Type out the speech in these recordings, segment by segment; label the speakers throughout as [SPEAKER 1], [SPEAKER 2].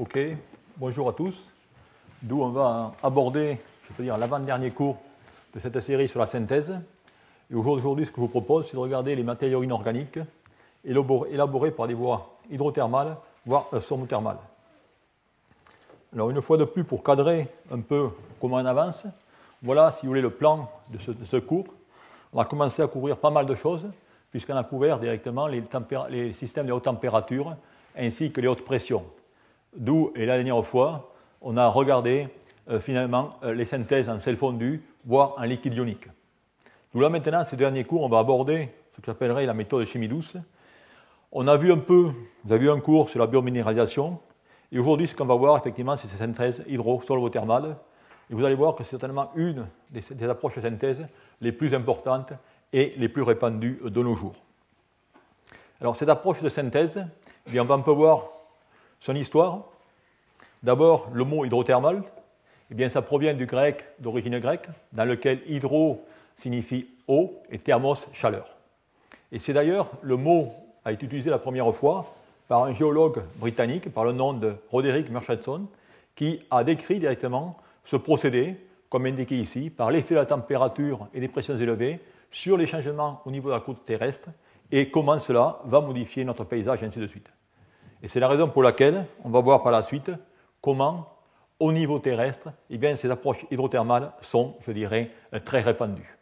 [SPEAKER 1] Ok, bonjour à tous. D'où on va aborder, je peux dire, l'avant-dernier cours de cette série sur la synthèse. Et aujourd'hui, ce que je vous propose, c'est de regarder les matériaux inorganiques élaborés par des voies hydrothermales, voire somothermales. Alors, une fois de plus, pour cadrer un peu comment on avance, voilà, si vous voulez, le plan de ce, de ce cours. On a commencé à couvrir pas mal de choses, puisqu'on a couvert directement les, les, systèmes de haute température ainsi que les hautes pressions. D'où, et la dernière fois, on a regardé euh, finalement euh, les synthèses en sel fondu, voire en liquide ionique. Nous là maintenant, ces derniers cours, on va aborder ce que j'appellerais la méthode de chimie douce. On a vu un peu, vous avez vu un cours sur la biominéralisation, et aujourd'hui, ce qu'on va voir, effectivement, c'est ces synthèses hydro-solvothermales. Et vous allez voir que c'est certainement une des, des approches de synthèse les plus importantes et les plus répandues de nos jours. Alors, cette approche de synthèse, eh bien, on va un peu voir son histoire. D'abord, le mot hydrothermal, eh bien, ça provient du grec d'origine grecque, dans lequel hydro signifie eau et thermos chaleur. Et c'est d'ailleurs le mot a été utilisé la première fois par un géologue britannique par le nom de Roderick Murchison, qui a décrit directement ce procédé, comme indiqué ici, par l'effet de la température et des pressions élevées sur les changements au niveau de la côte terrestre et comment cela va modifier notre paysage, et ainsi de suite. Et c'est la raison pour laquelle on va voir par la suite comment, au niveau terrestre, eh bien, ces approches hydrothermales sont, je dirais, très répandues.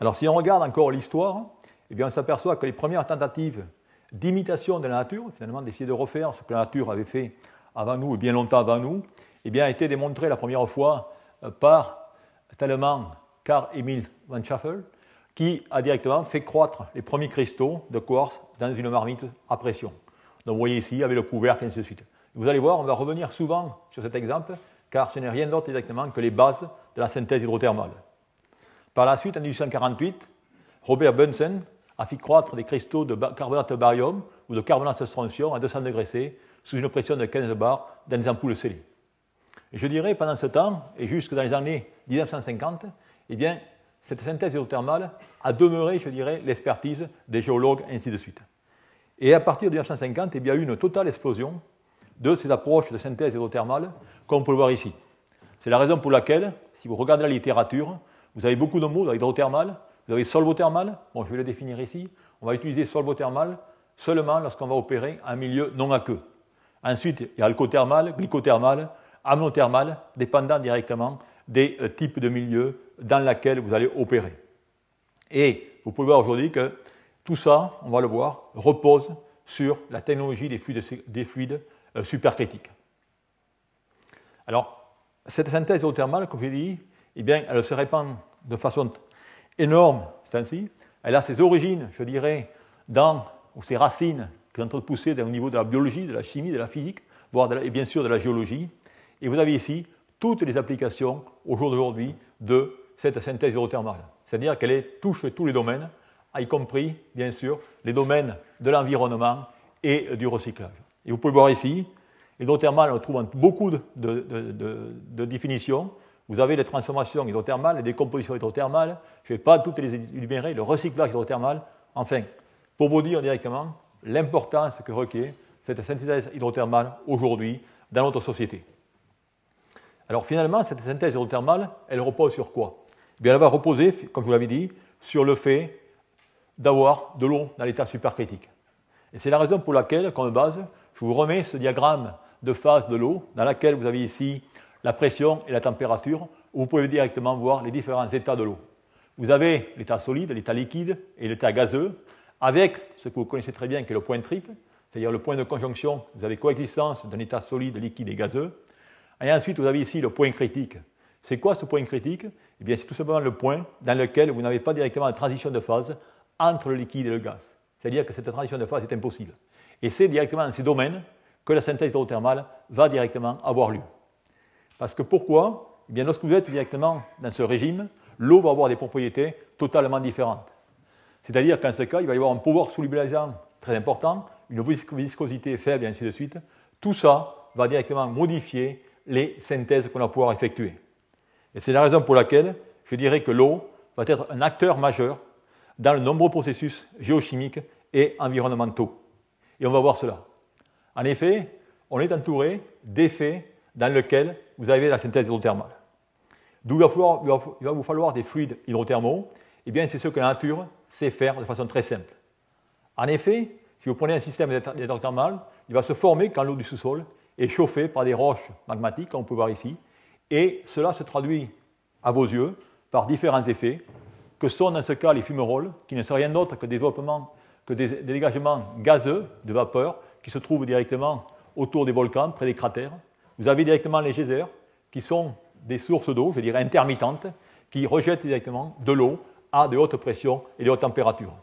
[SPEAKER 1] Alors, si on regarde encore l'histoire, eh on s'aperçoit que les premières tentatives d'imitation de la nature, finalement, d'essayer de refaire ce que la nature avait fait avant nous et bien longtemps avant nous, eh bien, a été démontré la première fois euh, par tellement Carl Emil van Schaffel, qui a directement fait croître les premiers cristaux de quartz dans une marmite à pression. Donc vous voyez ici, avec le couvercle, et ainsi de suite. Vous allez voir, on va revenir souvent sur cet exemple, car ce n'est rien d'autre exactement que les bases de la synthèse hydrothermale. Par la suite, en 1848, Robert Bunsen a fait croître des cristaux de carbonate de barium ou de carbonate de strontium à 200 degrés C sous une pression de 15 bars dans des ampoules scellées. Et je dirais, pendant ce temps, et jusque dans les années 1950, eh bien, cette synthèse hydrothermale a demeuré, je dirais, l'expertise des géologues, ainsi de suite. Et à partir de 1950, eh il y a eu une totale explosion de ces approches de synthèse hydrothermale, comme on peut le voir ici. C'est la raison pour laquelle, si vous regardez la littérature, vous avez beaucoup de mots dans hydrothermal, vous avez solvothermal, bon, je vais le définir ici, on va utiliser solvothermal seulement lorsqu'on va opérer un milieu non aqueux. Ensuite, il y a alcothermal, glycothermal, amnothermal, dépendant directement des euh, types de milieux dans lesquels vous allez opérer. Et vous pouvez voir aujourd'hui que tout ça, on va le voir, repose sur la technologie des fluides, des fluides euh, supercritiques. Alors, cette synthèse hydrothermale, comme je l'ai dit, eh bien, elle se répand de façon énorme, c'est ainsi. Elle a ses origines, je dirais, dans, ou ses racines qui sont en train de pousser au niveau de la biologie, de la chimie, de la physique, voire et bien sûr de la géologie. Et vous avez ici toutes les applications au jour d'aujourd'hui de cette synthèse hydrothermale. C'est-à-dire qu'elle touche tous les domaines, y compris, bien sûr, les domaines de l'environnement et du recyclage. Et vous pouvez voir ici, l'hydrothermale, on trouve beaucoup de, de, définitions. Vous avez les transformations hydrothermales, les décompositions hydrothermales. Je ne vais pas toutes les énumérer, le recyclage hydrothermal. Enfin, pour vous dire directement l'importance que requiert cette synthèse hydrothermale aujourd'hui dans notre société. Alors finalement, cette synthèse hydrothermale, elle repose sur quoi? Eh bien, Elle va reposer, comme je vous l'avais dit, sur le fait d'avoir de l'eau dans l'état supercritique. Et c'est la raison pour laquelle, comme base, je vous remets ce diagramme de phase de l'eau, dans lequel vous avez ici la pression et la température, où vous pouvez directement voir les différents états de l'eau. Vous avez l'état solide, l'état liquide et l'état gazeux, avec ce que vous connaissez très bien qui est le point triple, c'est-à-dire le point de conjonction, vous avez coexistence d'un état solide, liquide et gazeux. Et ensuite, vous avez ici le point critique. C'est quoi ce point critique? Eh bien, c'est tout simplement le point dans lequel vous n'avez pas directement de transition de phase entre le liquide et le gaz. C'est-à-dire que cette transition de phase est impossible. Et c'est directement dans ces domaines que la synthèse hydrothermale va directement avoir lieu. Parce que pourquoi? Eh bien, lorsque vous êtes directement dans ce régime, l'eau va avoir des propriétés totalement différentes. C'est-à-dire qu'en ce cas, il va y avoir un pouvoir solubilisant très important, une viscosité faible et ainsi de suite. Tout ça va directement modifier les synthèses qu'on va pouvoir effectuer. Et c'est la raison pour laquelle je dirais que l'eau va être un acteur majeur dans de nombreux processus géochimiques et environnementaux. Et on va voir cela. En effet, on est entouré d'effets dans lesquels vous avez la synthèse hydrothermale. D'où il, va vous falloir des fluides hydrothermaux Eh bien, c'est ce que la nature sait faire de façon très simple. En effet, si vous prenez un système hydrothermal, il va se former quand l'eau du sous-sol est chauffée par des roches magmatiques, comme on peut voir ici, et cela se traduit à vos yeux par différents effets, que sont dans ce cas les fumerolles, qui ne sont rien d'autre que, que des, dégagements gazeux de vapeur qui se trouvent directement autour des volcans, près des cratères. Vous avez directement les geysers, qui sont des sources d'eau, je dirais intermittentes, qui rejettent directement de l'eau à de hautes pressions et de hautes températures.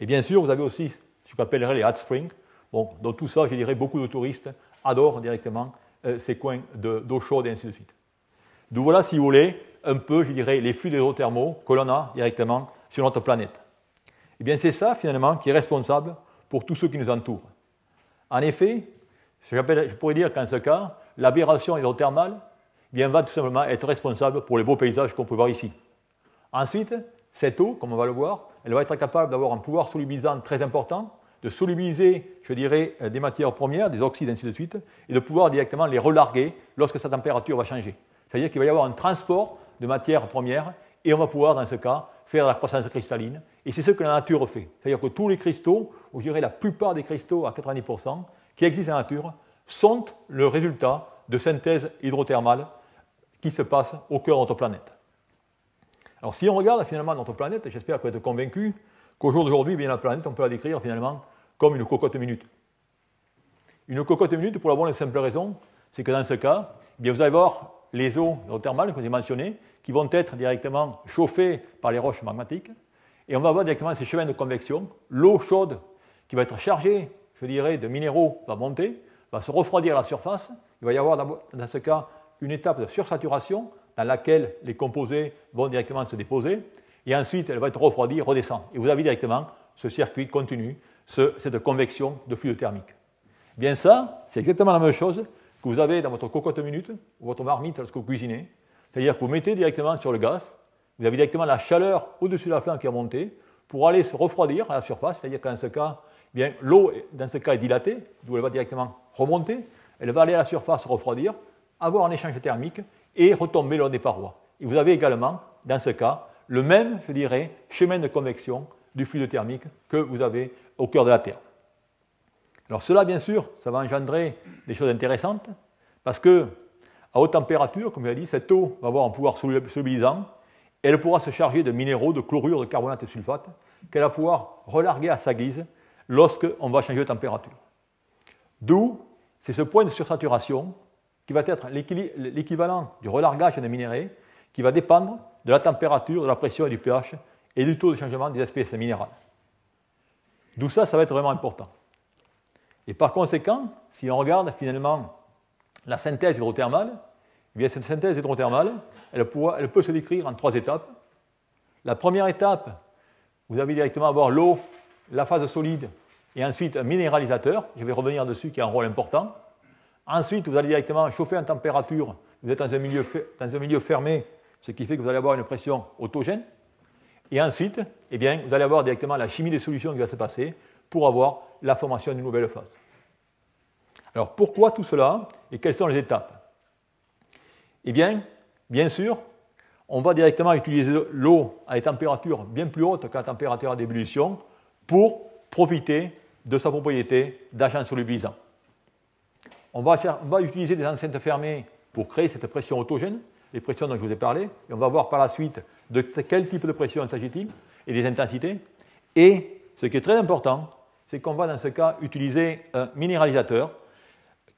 [SPEAKER 1] Et bien sûr, vous avez aussi ce qu'on appellerait les hot springs. Bon, dans tout ça, je dirais, beaucoup de touristes adorent directement euh, ces coins d'eau chaude et ainsi de suite. D'où voilà, si vous voulez, un peu, je dirais, les flux hydrothermaux que l'on a directement sur notre planète. Eh bien, c'est ça, finalement, qui est responsable pour tous ceux qui nous entourent. En effet, je pourrais dire qu'en ce cas, l'aberration hydrothermale eh bien, va tout simplement être responsable pour les beaux paysages qu'on peut voir ici. Ensuite, cette eau, comme on va le voir, elle va être capable d'avoir un pouvoir solubilisant très important, de solubiliser, je dirais, euh, des matières premières, des oxydes, ainsi de suite, et de pouvoir directement les relarguer lorsque sa température va changer. C'est-à-dire qu'il va y avoir un transport de matières premières, et on va pouvoir, dans ce cas, faire la croissance cristalline. Et c'est ce que la nature fait. C'est-à-dire que tous les cristaux, ou je dirais la plupart des cristaux à 90%, qui existent dans la nature, sont le résultat de synthèse hydrothermale qui se passe au cœur de notre planète. Alors si on regarde finalement notre planète, j'espère que vous êtes convaincu qu'au jour d'aujourd'hui, bien la planète, on peut la décrire finalement comme une cocotte minute. Une cocotte minute pour la bonne et simple raison, c'est que dans ce cas, eh bien, vous allez voir les eaux thermales que j'ai mentionnées qui vont être directement chauffées par les roches magmatiques, et on va avoir directement ces chemins de convection. L'eau chaude qui va être chargée, je dirais, de minéraux va monter, va se refroidir à la surface. Il va y avoir dans ce cas une étape de sursaturation dans laquelle les composés vont directement se déposer, et ensuite elle va être refroidie, redescend. Et vous avez directement ce circuit continu, cette convection de fluide thermique. Bien ça, c'est exactement la même chose que vous avez dans votre cocotte minute ou votre marmite lorsque vous cuisinez. C'est-à-dire que vous mettez directement sur le gaz, vous avez directement la chaleur au-dessus de la flamme qui est montée pour aller se refroidir à la surface, c'est-à-dire qu'en ce cas, eh l'eau dans ce cas est dilatée, d'où elle va directement remonter, elle va aller à la surface refroidir, avoir un échange thermique et retomber le des parois. Et vous avez également, dans ce cas, le même, je dirais, chemin de convection du fluide thermique que vous avez au cœur de la Terre. Alors cela, bien sûr, ça va engendrer des choses intéressantes, parce que haute température, comme je l'ai dit, cette eau va avoir un pouvoir solubilisant, elle pourra se charger de minéraux, de chlorure, de carbonate et de sulfate, qu'elle va pouvoir relarguer à sa guise lorsqu'on va changer de température. D'où, c'est ce point de sursaturation qui va être l'équivalent du relargage des minéraux, qui va dépendre de la température, de la pression et du pH et du taux de changement des espèces minérales. D'où ça, ça va être vraiment important. Et par conséquent, si on regarde finalement la synthèse hydrothermale, eh cette synthèse hydrothermale, elle, elle peut se décrire en trois étapes. La première étape, vous allez directement avoir l'eau, la phase solide, et ensuite un minéralisateur, je vais revenir dessus, qui a un rôle important. Ensuite, vous allez directement chauffer en température. Vous êtes dans un, milieu, dans un milieu fermé, ce qui fait que vous allez avoir une pression autogène. Et ensuite, eh bien, vous allez avoir directement la chimie des solutions qui va se passer pour avoir la formation d'une nouvelle phase. Alors pourquoi tout cela et quelles sont les étapes? Eh bien, bien sûr, on va directement utiliser l'eau à des températures bien plus hautes que la température d'ébullition pour profiter de sa propriété d'agent solubilisant. On va, utiliser des enceintes fermées pour créer cette pression autogène, les pressions dont je vous ai parlé, et on va voir par la suite de quel type de pression s'agit-il et des intensités. Et ce qui est très important, c'est qu'on va dans ce cas utiliser un minéralisateur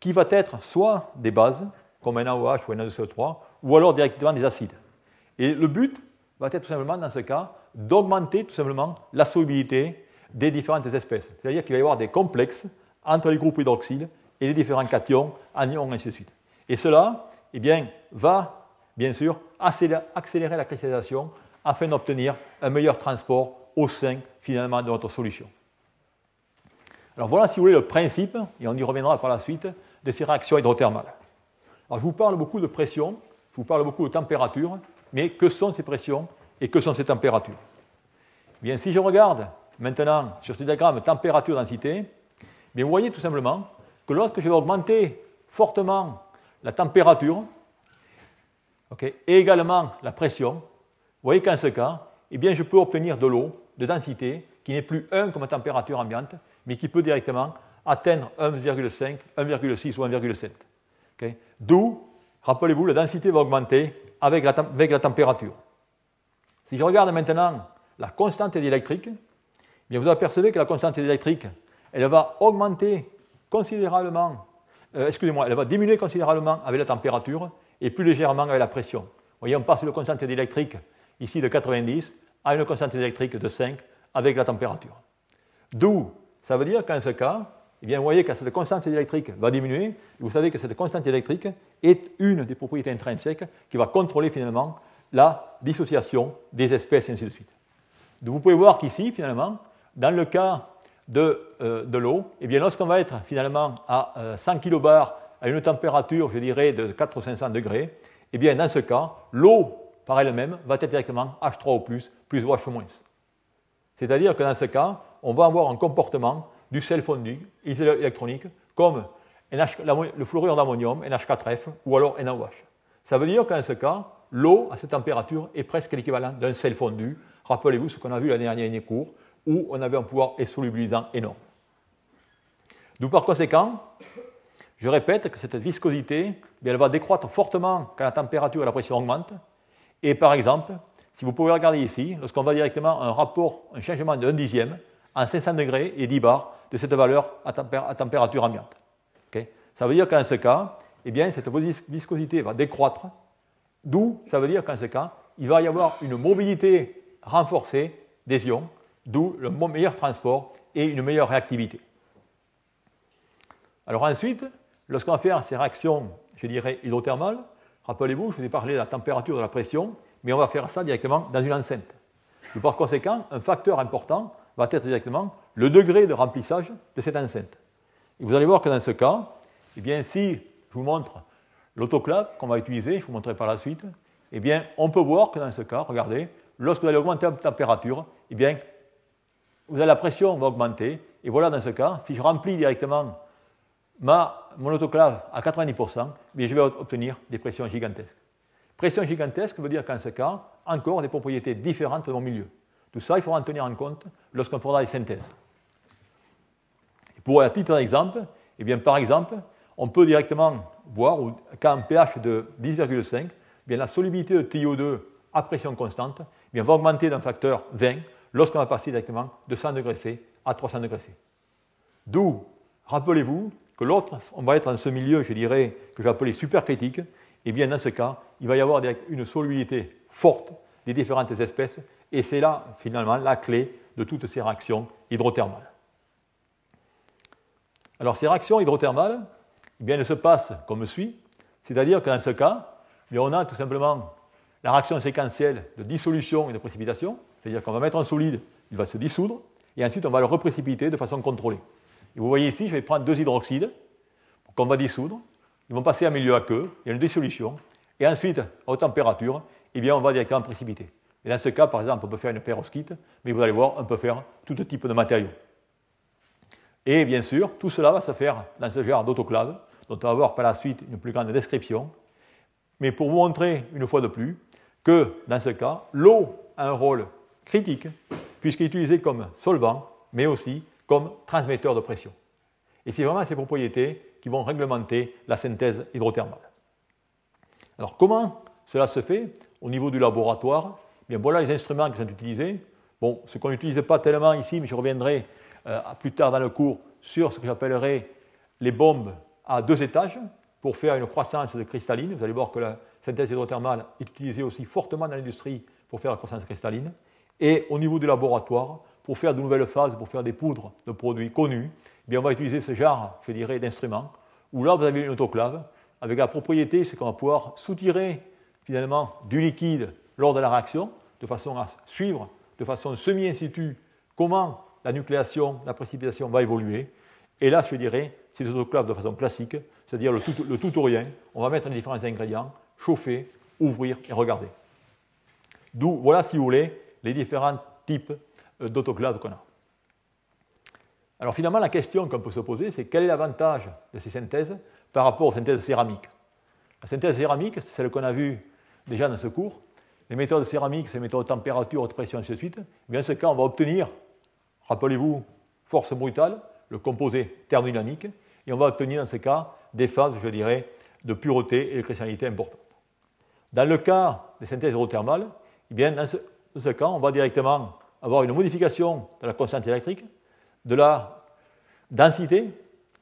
[SPEAKER 1] qui va être soit des bases, comme un AOH ou un A2CO3, ou alors directement des acides. Et le but va être tout simplement, dans ce cas, d'augmenter tout simplement la solubilité des différentes espèces. C'est-à-dire qu'il va y avoir des complexes entre les groupes hydroxyles et les différents cations, anions, ainsi de suite. Et cela eh bien, va, bien sûr, accélérer la cristallisation afin d'obtenir un meilleur transport au sein, finalement, de notre solution. Alors voilà, si vous voulez, le principe, et on y reviendra par la suite, de ces réactions hydrothermales. Alors je vous parle beaucoup de pression, je vous parle beaucoup de température, mais que sont ces pressions et que sont ces températures? Eh Bien, si je regarde maintenant sur ce diagramme température-densité, vous voyez tout simplement que lorsque je vais augmenter fortement la température et également la pression, vous voyez qu'en ce cas, eh bien, je peux obtenir de l'eau de densité qui n'est plus 1 comme température ambiante, mais qui peut directement atteindre 1,5, 1,6 ou 1,7. D'où, rappelez-vous, la densité va augmenter avec la, température. Si je regarde maintenant la constante électrique, eh vous apercevez que la constante électrique, elle va augmenter considérablement, euh, excusez-moi, elle va diminuer considérablement avec la température et plus légèrement avec la pression. Vous voyez, on passe de constante électrique ici de 90 à une constante électrique de 5 avec la température. D'où, ça veut dire qu'en ce cas, eh bien, vous voyez que cette constante électrique va diminuer. vous savez que cette constante électrique est une des propriétés intrinsèques qui va contrôler finalement la dissociation des espèces et ainsi de suite. Donc vous pouvez voir qu'ici, finalement, dans le cas de, euh, de l'eau, eh lorsqu'on va être finalement à 100 euh, kbar à une température, je dirais, de 400 ou 500 degrés, eh bien, dans ce cas, l'eau par elle-même va être directement H3O+, plus OH-. C'est-à-dire que dans ce cas, on va avoir un comportement du sel fondu électronique comme le fluorure d'ammonium, NH4F, ou alors NaOH. Ça veut dire qu'en ce cas, l'eau à cette température est presque l'équivalent d'un sel fondu. Rappelez-vous ce qu'on a vu la dernière cours, où on avait un pouvoir solubilisant énorme. D'où par conséquent, je répète que cette viscosité, elle va décroître fortement quand la température et la pression augmentent. Et par exemple, si vous pouvez regarder ici, lorsqu'on va directement un rapport, un changement 1 dixième, en 500 degrés et 10 bars de cette valeur à, température ambiante. ça veut dire qu'en ce cas, eh bien, cette viscosité va décroître, d'où ça veut dire qu'en ce cas, il va y avoir une mobilité renforcée des ions, d'où le meilleur transport et une meilleure réactivité. Alors ensuite, lorsqu'on va faire ces réactions, je dirais, hydrothermales, rappelez-vous, je vous ai parlé de la température de la pression, mais on va faire ça directement dans une enceinte. par conséquent, un facteur important va être directement le degré de remplissage de cette enceinte. Et vous allez voir que dans ce cas, eh bien, si je vous montre l'autoclave qu'on va utiliser, je vous montrerai par la suite, eh bien, on peut voir que dans ce cas, regardez, lorsque vous allez augmenter la température, eh bien, vous avez la pression va augmenter. Et voilà, dans ce cas, si je remplis directement ma, mon autoclave à 90%, eh je vais obtenir des pressions gigantesques. Pression gigantesque veut dire qu'en ce cas, encore des propriétés différentes de mon milieu. Tout ça, il faudra en tenir en compte lorsqu'on fera des synthèses. Pour un titre d'exemple, eh bien, par exemple, on peut directement voir qu'à un pH de 10,5, eh la solubilité de TiO2 à pression constante eh va augmenter d'un facteur 20 lorsqu'on va passer directement de 100 degrés C à 300 degrés C. D'où, rappelez-vous que l'autre, on va être dans ce milieu, je dirais, que j'appelais supercritique, et bien dans ce cas, il va y avoir une solubilité forte des différentes espèces et c'est là, finalement, la clé de toutes ces réactions hydrothermales. Alors, ces réactions hydrothermales, eh bien, elles se passent comme suit, c'est-à-dire que dans ce cas, eh on a tout simplement la réaction séquentielle de dissolution et de précipitation, c'est-à-dire qu'on va mettre un solide, il va se dissoudre, et ensuite on va le reprécipiter de façon contrôlée. Et vous voyez ici, je vais prendre deux hydroxydes qu'on va dissoudre, ils vont passer à milieu aqueux, il y a une dissolution, et ensuite, à haute température, eh bien, on va directement précipiter. Et dans ce cas, par exemple, on peut faire une perovskite, mais vous allez voir, on peut faire tout type de matériaux. Et bien sûr, tout cela va se faire dans ce genre d'autoclave, dont on va voir par la suite une plus grande description. Mais pour vous montrer une fois de plus que dans ce cas, l'eau a un rôle critique, puisqu'elle est utilisée comme solvant, mais aussi comme transmetteur de pression. Et c'est vraiment ces propriétés qui vont réglementer la synthèse hydrothermale. Alors comment cela se fait au niveau du laboratoire voilà les instruments qui sont utilisés. Bon, ce qu'on n'utilise pas tellement ici, mais je reviendrai euh, plus tard dans le cours sur ce que j'appellerai les bombes à deux étages pour faire une croissance de cristalline. Vous allez voir que la synthèse hydrothermale est utilisée aussi fortement dans l'industrie pour faire la croissance cristalline. Et au niveau du laboratoire, pour faire de nouvelles phases, pour faire des poudres de produits connus, eh on va utiliser ce genre, je dirais, d'instruments, où là, vous avez une autoclave, avec la propriété, c'est qu'on va pouvoir soutirer finalement du liquide lors de la réaction, de façon à suivre de façon semi-institut comment la nucléation, la précipitation va évoluer. Et là, je dirais, c'est des autoclaves de façon classique, c'est-à-dire le tout, le tout ou rien. On va mettre les différents ingrédients, chauffer, ouvrir et regarder. D'où, voilà, si vous voulez, les différents types euh, d'autoclaves qu'on a. Alors finalement, la question qu'on peut se poser, c'est quel est l'avantage de ces synthèses par rapport aux synthèses céramiques? La synthèse céramique, c'est celle qu'on a vue déjà dans ce cours. Les méthodes céramiques, les méthodes de température, de pression, ainsi de suite. Eh bien, ce cas, on va obtenir, rappelez-vous, force brutale, le composé thermodynamique, et on va obtenir dans ce cas des phases, je dirais, de pureté et de cristallinité importantes. Dans le cas des synthèses hydrothermales, eh bien, dans ce, cas, on va directement avoir une modification de la constante électrique, de la densité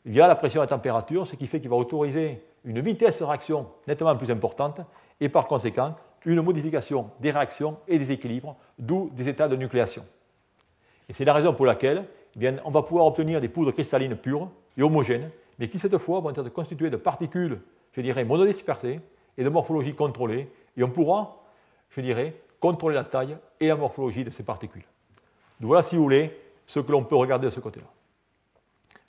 [SPEAKER 1] via la pression et la température, ce qui fait qu'il va autoriser une vitesse de réaction nettement plus importante et par conséquent une modification des réactions et des équilibres, d'où des états de nucléation. Et c'est la raison pour laquelle eh bien, on va pouvoir obtenir des poudres cristallines pures et homogènes, mais qui cette fois vont être constituées de particules, je dirais, monodispersées et de morphologie contrôlée, et on pourra, je dirais, contrôler la taille et la morphologie de ces particules. Voilà, si vous voulez, ce que l'on peut regarder de ce côté-là.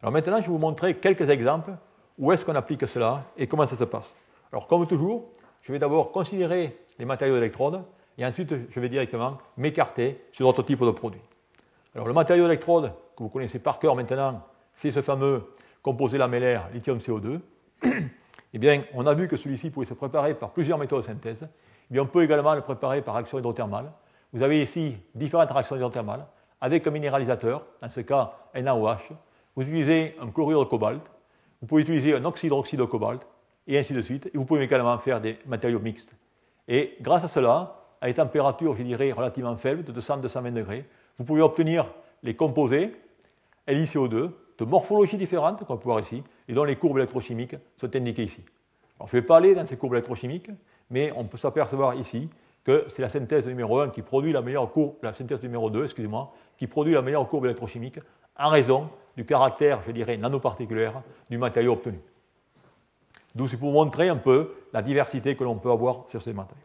[SPEAKER 1] Alors maintenant, je vais vous montrer quelques exemples où est-ce qu'on applique cela et comment ça se passe. Alors comme toujours, je vais d'abord considérer les matériaux d'électrode et ensuite je vais directement m'écarter sur d'autres types de produits. Alors le matériau d'électrode que vous connaissez par cœur maintenant, c'est ce fameux composé lamellaire lithium-CO2. eh bien, on a vu que celui-ci pouvait se préparer par plusieurs méthodes de synthèse. Eh bien, on peut également le préparer par action hydrothermale. Vous avez ici différentes réactions hydrothermales avec un minéralisateur, dans ce cas NaOH. Vous utilisez un chlorure de cobalt, vous pouvez utiliser un oxyde de cobalt, et ainsi de suite. Et vous pouvez également faire des matériaux mixtes. Et grâce à cela, à des températures, je dirais, relativement faibles, de 200-220 degrés, vous pouvez obtenir les composés LiCO2 de morphologies différentes, qu'on peut voir ici, et dont les courbes électrochimiques sont indiquées ici. Alors, je ne vais pas aller dans ces courbes électrochimiques, mais on peut s'apercevoir ici que c'est la synthèse numéro 1 qui produit la meilleure courbe, la synthèse numéro 2, excusez-moi, qui produit la meilleure courbe électrochimique en raison du caractère, je dirais, nanoparticulaire du matériau obtenu. D'où c'est pour montrer un peu la diversité que l'on peut avoir sur ces matériaux.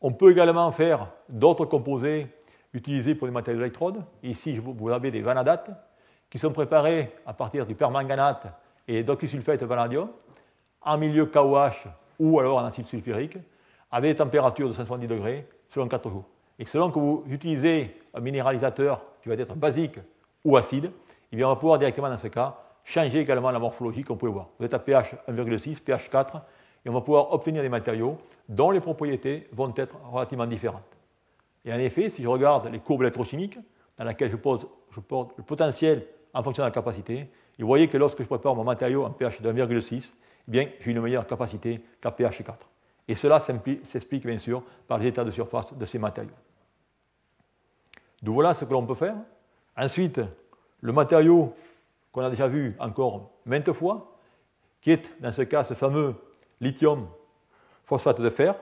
[SPEAKER 1] On peut également faire d'autres composés utilisés pour les matériaux d'électrode. Ici, vous avez des vanadates qui sont préparés à partir du permanganate et d'oxysulfate vanadium en milieu KOH ou alors en acide sulfurique avec des températures de 170 degrés selon 4 jours. Et selon que vous utilisez un minéralisateur qui va être basique ou acide, eh on va pouvoir directement dans ce cas changer également la morphologie qu'on peut voir. Vous êtes à pH 1,6, pH 4, et on va pouvoir obtenir des matériaux dont les propriétés vont être relativement différentes. Et en effet, si je regarde les courbes électrochimiques, dans lesquelles je, pose, je porte le potentiel en fonction de la capacité, vous voyez que lorsque je prépare mon matériau en pH de 1,6, eh j'ai une meilleure capacité qu'à pH 4. Et cela s'explique bien sûr par les états de surface de ces matériaux. Donc voilà ce que l'on peut faire. Ensuite, le matériau qu'on a déjà vu encore maintes fois, qui est dans ce cas ce fameux lithium phosphate de fer,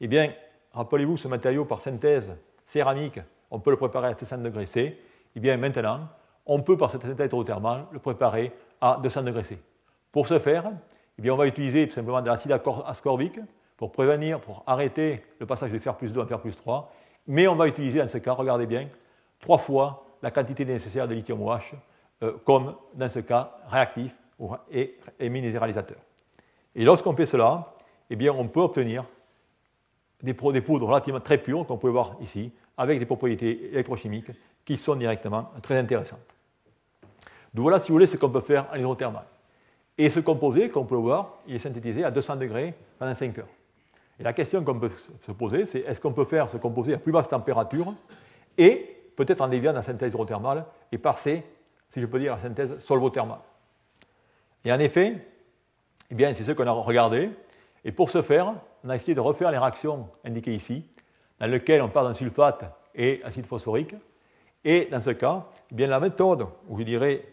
[SPEAKER 1] eh bien, rappelez-vous ce matériau par synthèse céramique, on peut le préparer à 700 degrés C, eh bien maintenant, on peut par cette synthèse hydrothermale le préparer à 200 degrés C. Pour ce faire, eh bien, on va utiliser tout simplement de l'acide ascorbique pour prévenir, pour arrêter le passage de fer plus 2 à fer plus 3, mais on va utiliser dans ce cas, regardez bien, trois fois la quantité nécessaire de lithium OH euh, comme dans ce cas réactif et, minéralisateur. Et lorsqu'on fait cela, eh bien, on peut obtenir des, poudres relativement très pures, qu'on peut voir ici, avec des propriétés électrochimiques qui sont directement très intéressantes. Donc voilà, si vous voulez, ce qu'on peut faire en hydrothermal. Et ce composé, comme on peut voir, il est synthétisé à 200 degrés pendant 5 heures. Et la question qu'on peut se poser, c'est est-ce qu'on peut faire ce composé à plus basse température et peut-être en déviant la synthèse hydrothermale et passer si je peux dire, la synthèse solvothermale. Et en effet, eh bien, c'est ce qu'on a regardé. Et pour ce faire, on a essayé de refaire les réactions indiquées ici, dans lesquelles on parle d'un sulfate et acide phosphorique. Et dans ce cas, eh bien, la méthode, ou je dirais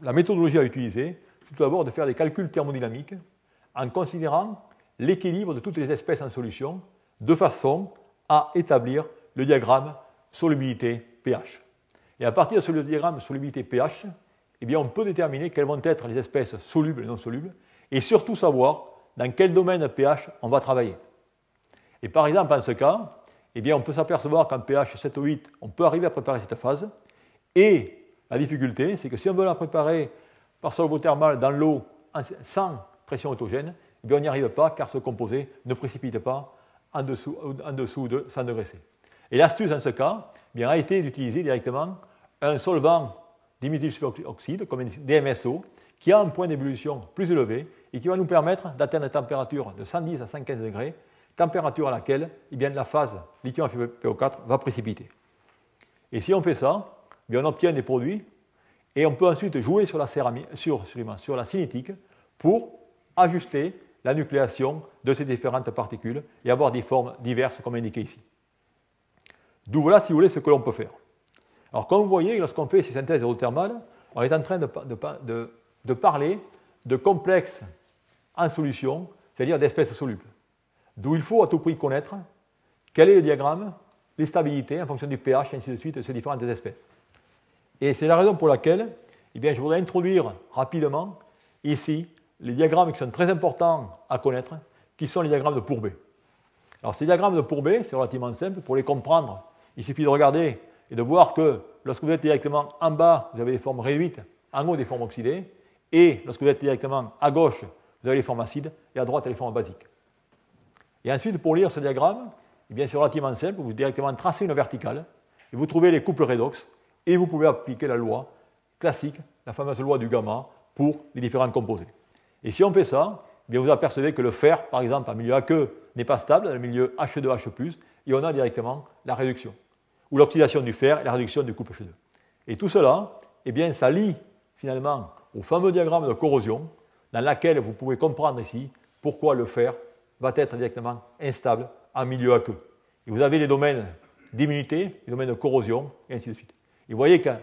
[SPEAKER 1] la, méthodologie à utiliser, c'est tout d'abord de faire des calculs thermodynamiques en considérant l'équilibre de toutes les espèces en solution de façon à établir le diagramme solubilité pH. Et à partir de ce diagramme de solubilité pH, eh bien, on peut déterminer quelles vont être les espèces solubles et non solubles, et surtout savoir dans quel domaine pH on va travailler. Et par exemple, en ce cas, eh bien, on peut s'apercevoir qu'en pH 7 ou 8, on peut arriver à préparer cette phase. Et la difficulté, c'est que si on veut la préparer par solvothermal dans l'eau sans pression autogène, eh bien, on n'y arrive pas car ce composé ne précipite pas en dessous, en dessous de 100 degrés C. Et l'astuce en ce cas eh a été d'utiliser directement un solvant diméthylsulfoxyde, comme DMSO, qui a un point d'ébullition plus élevé et qui va nous permettre d'atteindre des températures de 110 à 115 degrés, température à laquelle eh la phase lithium FePO4 va précipiter. Et si on fait ça, eh on obtient des produits et on peut ensuite jouer sur la, sur la cinétique pour ajuster la nucléation de ces différentes particules et avoir des formes diverses comme indiqué ici. D'où voilà, si vous voulez, ce que l'on peut faire. Alors, comme vous voyez, lorsqu'on fait ces synthèses hydrothermales, on est en train de, parler de complexes en solution, c'est-à-dire d'espèces solubles. D'où il faut à tout prix connaître quel est le diagramme, les stabilités en fonction du pH, et ainsi de suite, de ces différentes espèces. Et c'est la raison pour laquelle eh bien, je voudrais introduire rapidement ici les diagrammes qui sont très importants à connaître, qui sont les diagrammes de Pourbet. Alors ces diagrammes de Pourbet, c'est relativement simple. Pour les comprendre, il suffit de regarder et de voir que lorsque vous êtes directement en bas, vous avez des formes réduites, en haut des formes oxydées, et lorsque vous êtes directement à gauche, vous avez les formes acides, et à droite, les formes basiques. Et ensuite, pour lire ce diagramme, eh bien, c'est relativement simple, vous directement tracez une verticale, et vous trouvez les couples redox, et vous pouvez appliquer la loi classique, la fameuse loi du gamma, pour les différents composés. Et si on fait ça, eh bien, vous apercevez que le fer, par exemple, en milieu aqueux, n'est pas stable, dans le milieu H2H+, et on a directement la réduction ou l'oxydation du fer et la réduction du couple F2. Et tout cela, eh bien, ça lie finalement au fameux diagramme de corrosion dans lequel vous pouvez comprendre ici pourquoi le fer va être directement instable en milieu aqueux. Et vous avez les domaines d'immunité, les domaines de corrosion, et ainsi de suite. Et vous voyez qu'à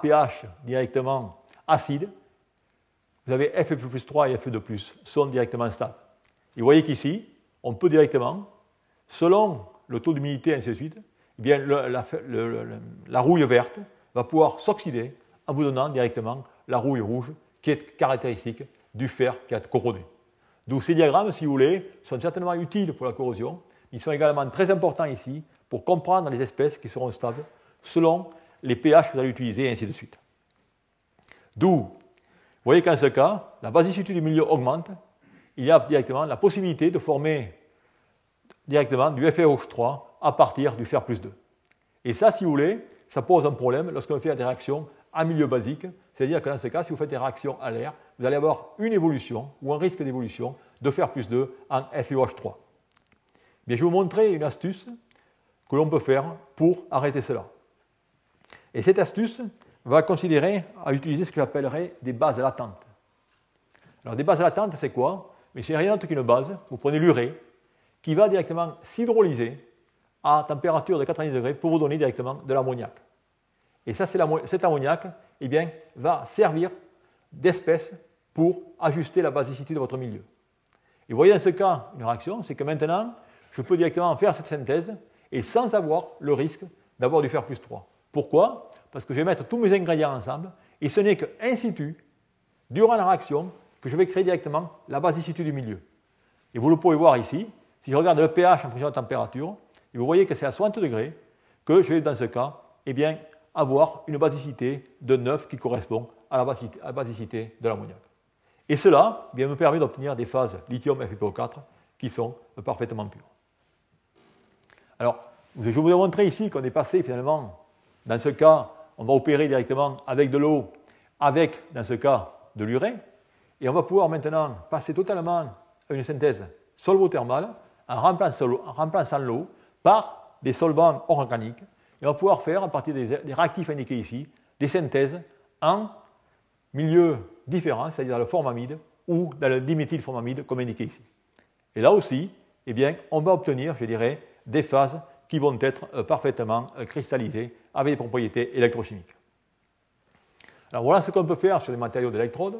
[SPEAKER 1] pH directement acide, vous avez Fe3 et Fe2 sont directement stables. Et vous voyez qu'ici, on peut directement, selon le taux d'humidité, et ainsi de suite, eh bien, la, rouille verte va pouvoir s'oxyder en vous donnant directement la rouille rouge qui est caractéristique du fer qui a corrodé. D'où ces diagrammes, si vous voulez, sont certainement utiles pour la corrosion. Ils sont également très importants ici pour comprendre les espèces qui seront stables selon les pH que vous allez utiliser et ainsi de suite. D'où, vous voyez qu'en ce cas, la basicité du milieu augmente. Il y a directement la possibilité de former directement du FeOH3 à partir du fer plus 2. Et ça, si vous voulez, ça pose un problème lorsqu'on fait des réactions à milieu basique, c'est-à-dire que dans ce cas, si vous faites des réactions à l'air, vous allez avoir une évolution ou un risque d'évolution de fer plus 2 en FeOH3. Bien, je vais vous montrer une astuce que l'on peut faire pour arrêter cela. Et cette astuce va considérer à utiliser ce que j'appellerais des bases latentes. Alors des bases latentes, c'est quoi? Mais c'est rien d'autre qu'une base. Vous prenez l'urée qui va directement s'hydrolyser à température de 90 degrés pour vous donner directement de l'ammoniac. Et ça, cet ammoniac eh bien, va servir d'espèce pour ajuster la basicité de votre milieu. Et vous voyez dans ce cas une réaction, c'est que maintenant, je peux directement faire cette synthèse et sans avoir le risque d'avoir du fer plus 3. Pourquoi? Parce que je vais mettre tous mes ingrédients ensemble et ce n'est qu'in situ, durant la réaction, que je vais créer directement la basicité du milieu. Et vous le pouvez voir ici, si je regarde le pH en fonction de la température, et vous voyez que c'est à 60 degrés que je vais, dans ce cas, eh bien, avoir une basicité de 9 qui correspond à la basicité, de l'ammoniac. Et cela eh bien, me permet d'obtenir des phases lithium FePO4 qui sont parfaitement pures. Alors, je vous ai montré ici qu'on est passé finalement, dans ce cas, on va opérer directement avec de l'eau, avec, dans ce cas, de l'urée, et on va pouvoir maintenant passer totalement à une synthèse solvothermale en remplaçant l'eau par des solvants organiques. Et on va pouvoir faire, à partir des, réactifs indiqués ici, des synthèses en milieux différents, c'est-à-dire dans le formamide ou dans le diméthylformamide, comme indiqué ici. Et là aussi, eh bien, on va obtenir, je dirais, des phases qui vont être euh, parfaitement euh, cristallisées avec des propriétés électrochimiques. Alors voilà ce qu'on peut faire sur les matériaux d'électrode.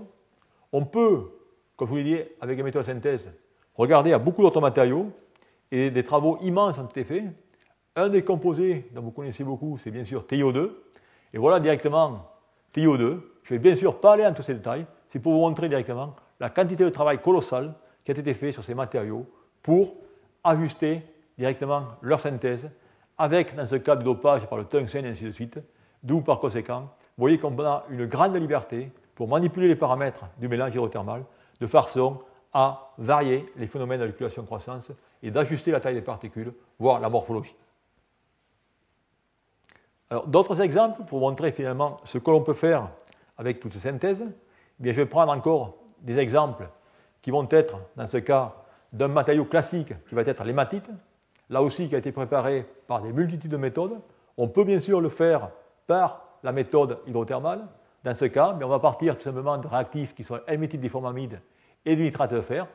[SPEAKER 1] On peut, comme vous l'ai dit, avec les méthodes de synthèse, regarder à beaucoup d'autres matériaux et des travaux immenses ont été faits. Un des composés dont vous connaissez beaucoup, c'est bien sûr TiO2. Et voilà directement TiO2. Je ne vais bien sûr pas aller dans tous ces détails, c'est pour vous montrer directement la quantité de travail colossal qui a été fait sur ces matériaux pour ajuster directement leur synthèse, avec, dans ce cas, de dopage par le tungstène et ainsi de suite, d'où par conséquent, vous voyez qu'on a une grande liberté pour manipuler les paramètres du mélange hydrothermal de façon à varier les phénomènes de croissance et d'ajuster la taille des particules, voire la morphologie. d'autres exemples pour montrer finalement ce que l'on peut faire avec toutes ces synthèses, eh bien, je vais prendre encore des exemples qui vont être, dans ce cas, d'un matériau classique qui va être l'hématite, là aussi qui a été préparé par des multitudes de méthodes. On peut bien sûr le faire par la méthode hydrothermale. Dans ce cas, mais on va partir tout simplement de réactifs qui sont L-méthyldiformamide et du nitrate de fer.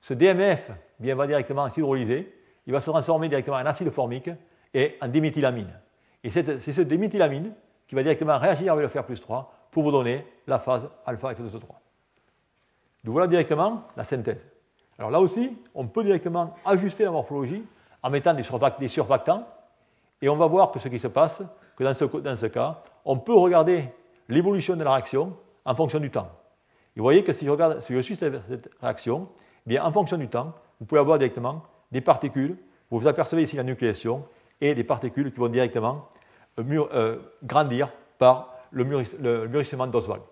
[SPEAKER 1] Ce DMF bien, va directement s'hydrolyser, il va se transformer directement en acide formique et en diméthylamine. Et c'est ce diméthylamine qui va directement réagir avec le fer plus 3 pour vous donner la phase alpha F2O3. Donc voilà directement la synthèse. Alors là aussi, on peut directement ajuster la morphologie en mettant des, surfactants et on va voir que ce qui se passe, que dans ce, dans ce cas, on peut regarder l'évolution de la réaction en fonction du temps. Vous voyez que si je, regarde, si je suis cette réaction, eh bien, en fonction du temps, vous pouvez avoir directement des particules, vous vous apercevez ici la nucléation, et des particules qui vont directement euh, euh, grandir par le, mûrissement d'Oswald.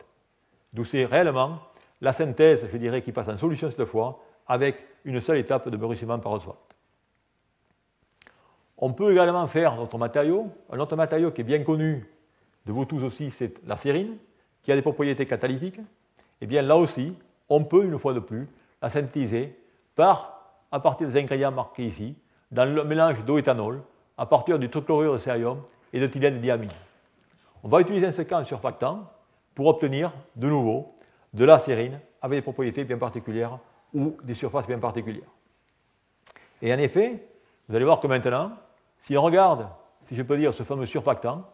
[SPEAKER 1] D'où c'est réellement la synthèse, je dirais, qui passe en solution cette fois, avec une seule étape de mûrissement par Oswald. On peut également faire notre matériau. Un autre matériau qui est bien connu de vous tous aussi, c'est la sérine, qui a des propriétés catalytiques. Eh bien là aussi, on peut, une fois de plus, la synthétiser par, à partir des ingrédients marqués ici, dans le mélange d'eau éthanol, à partir du trichlorure de cérium et de thylène de diamine. On va utiliser un séquence surfactant pour obtenir de nouveau de la sérine avec des propriétés bien particulières ou des surfaces bien particulières. Et en effet, vous allez voir que maintenant, si on regarde, si je peux dire, ce fameux surfactant,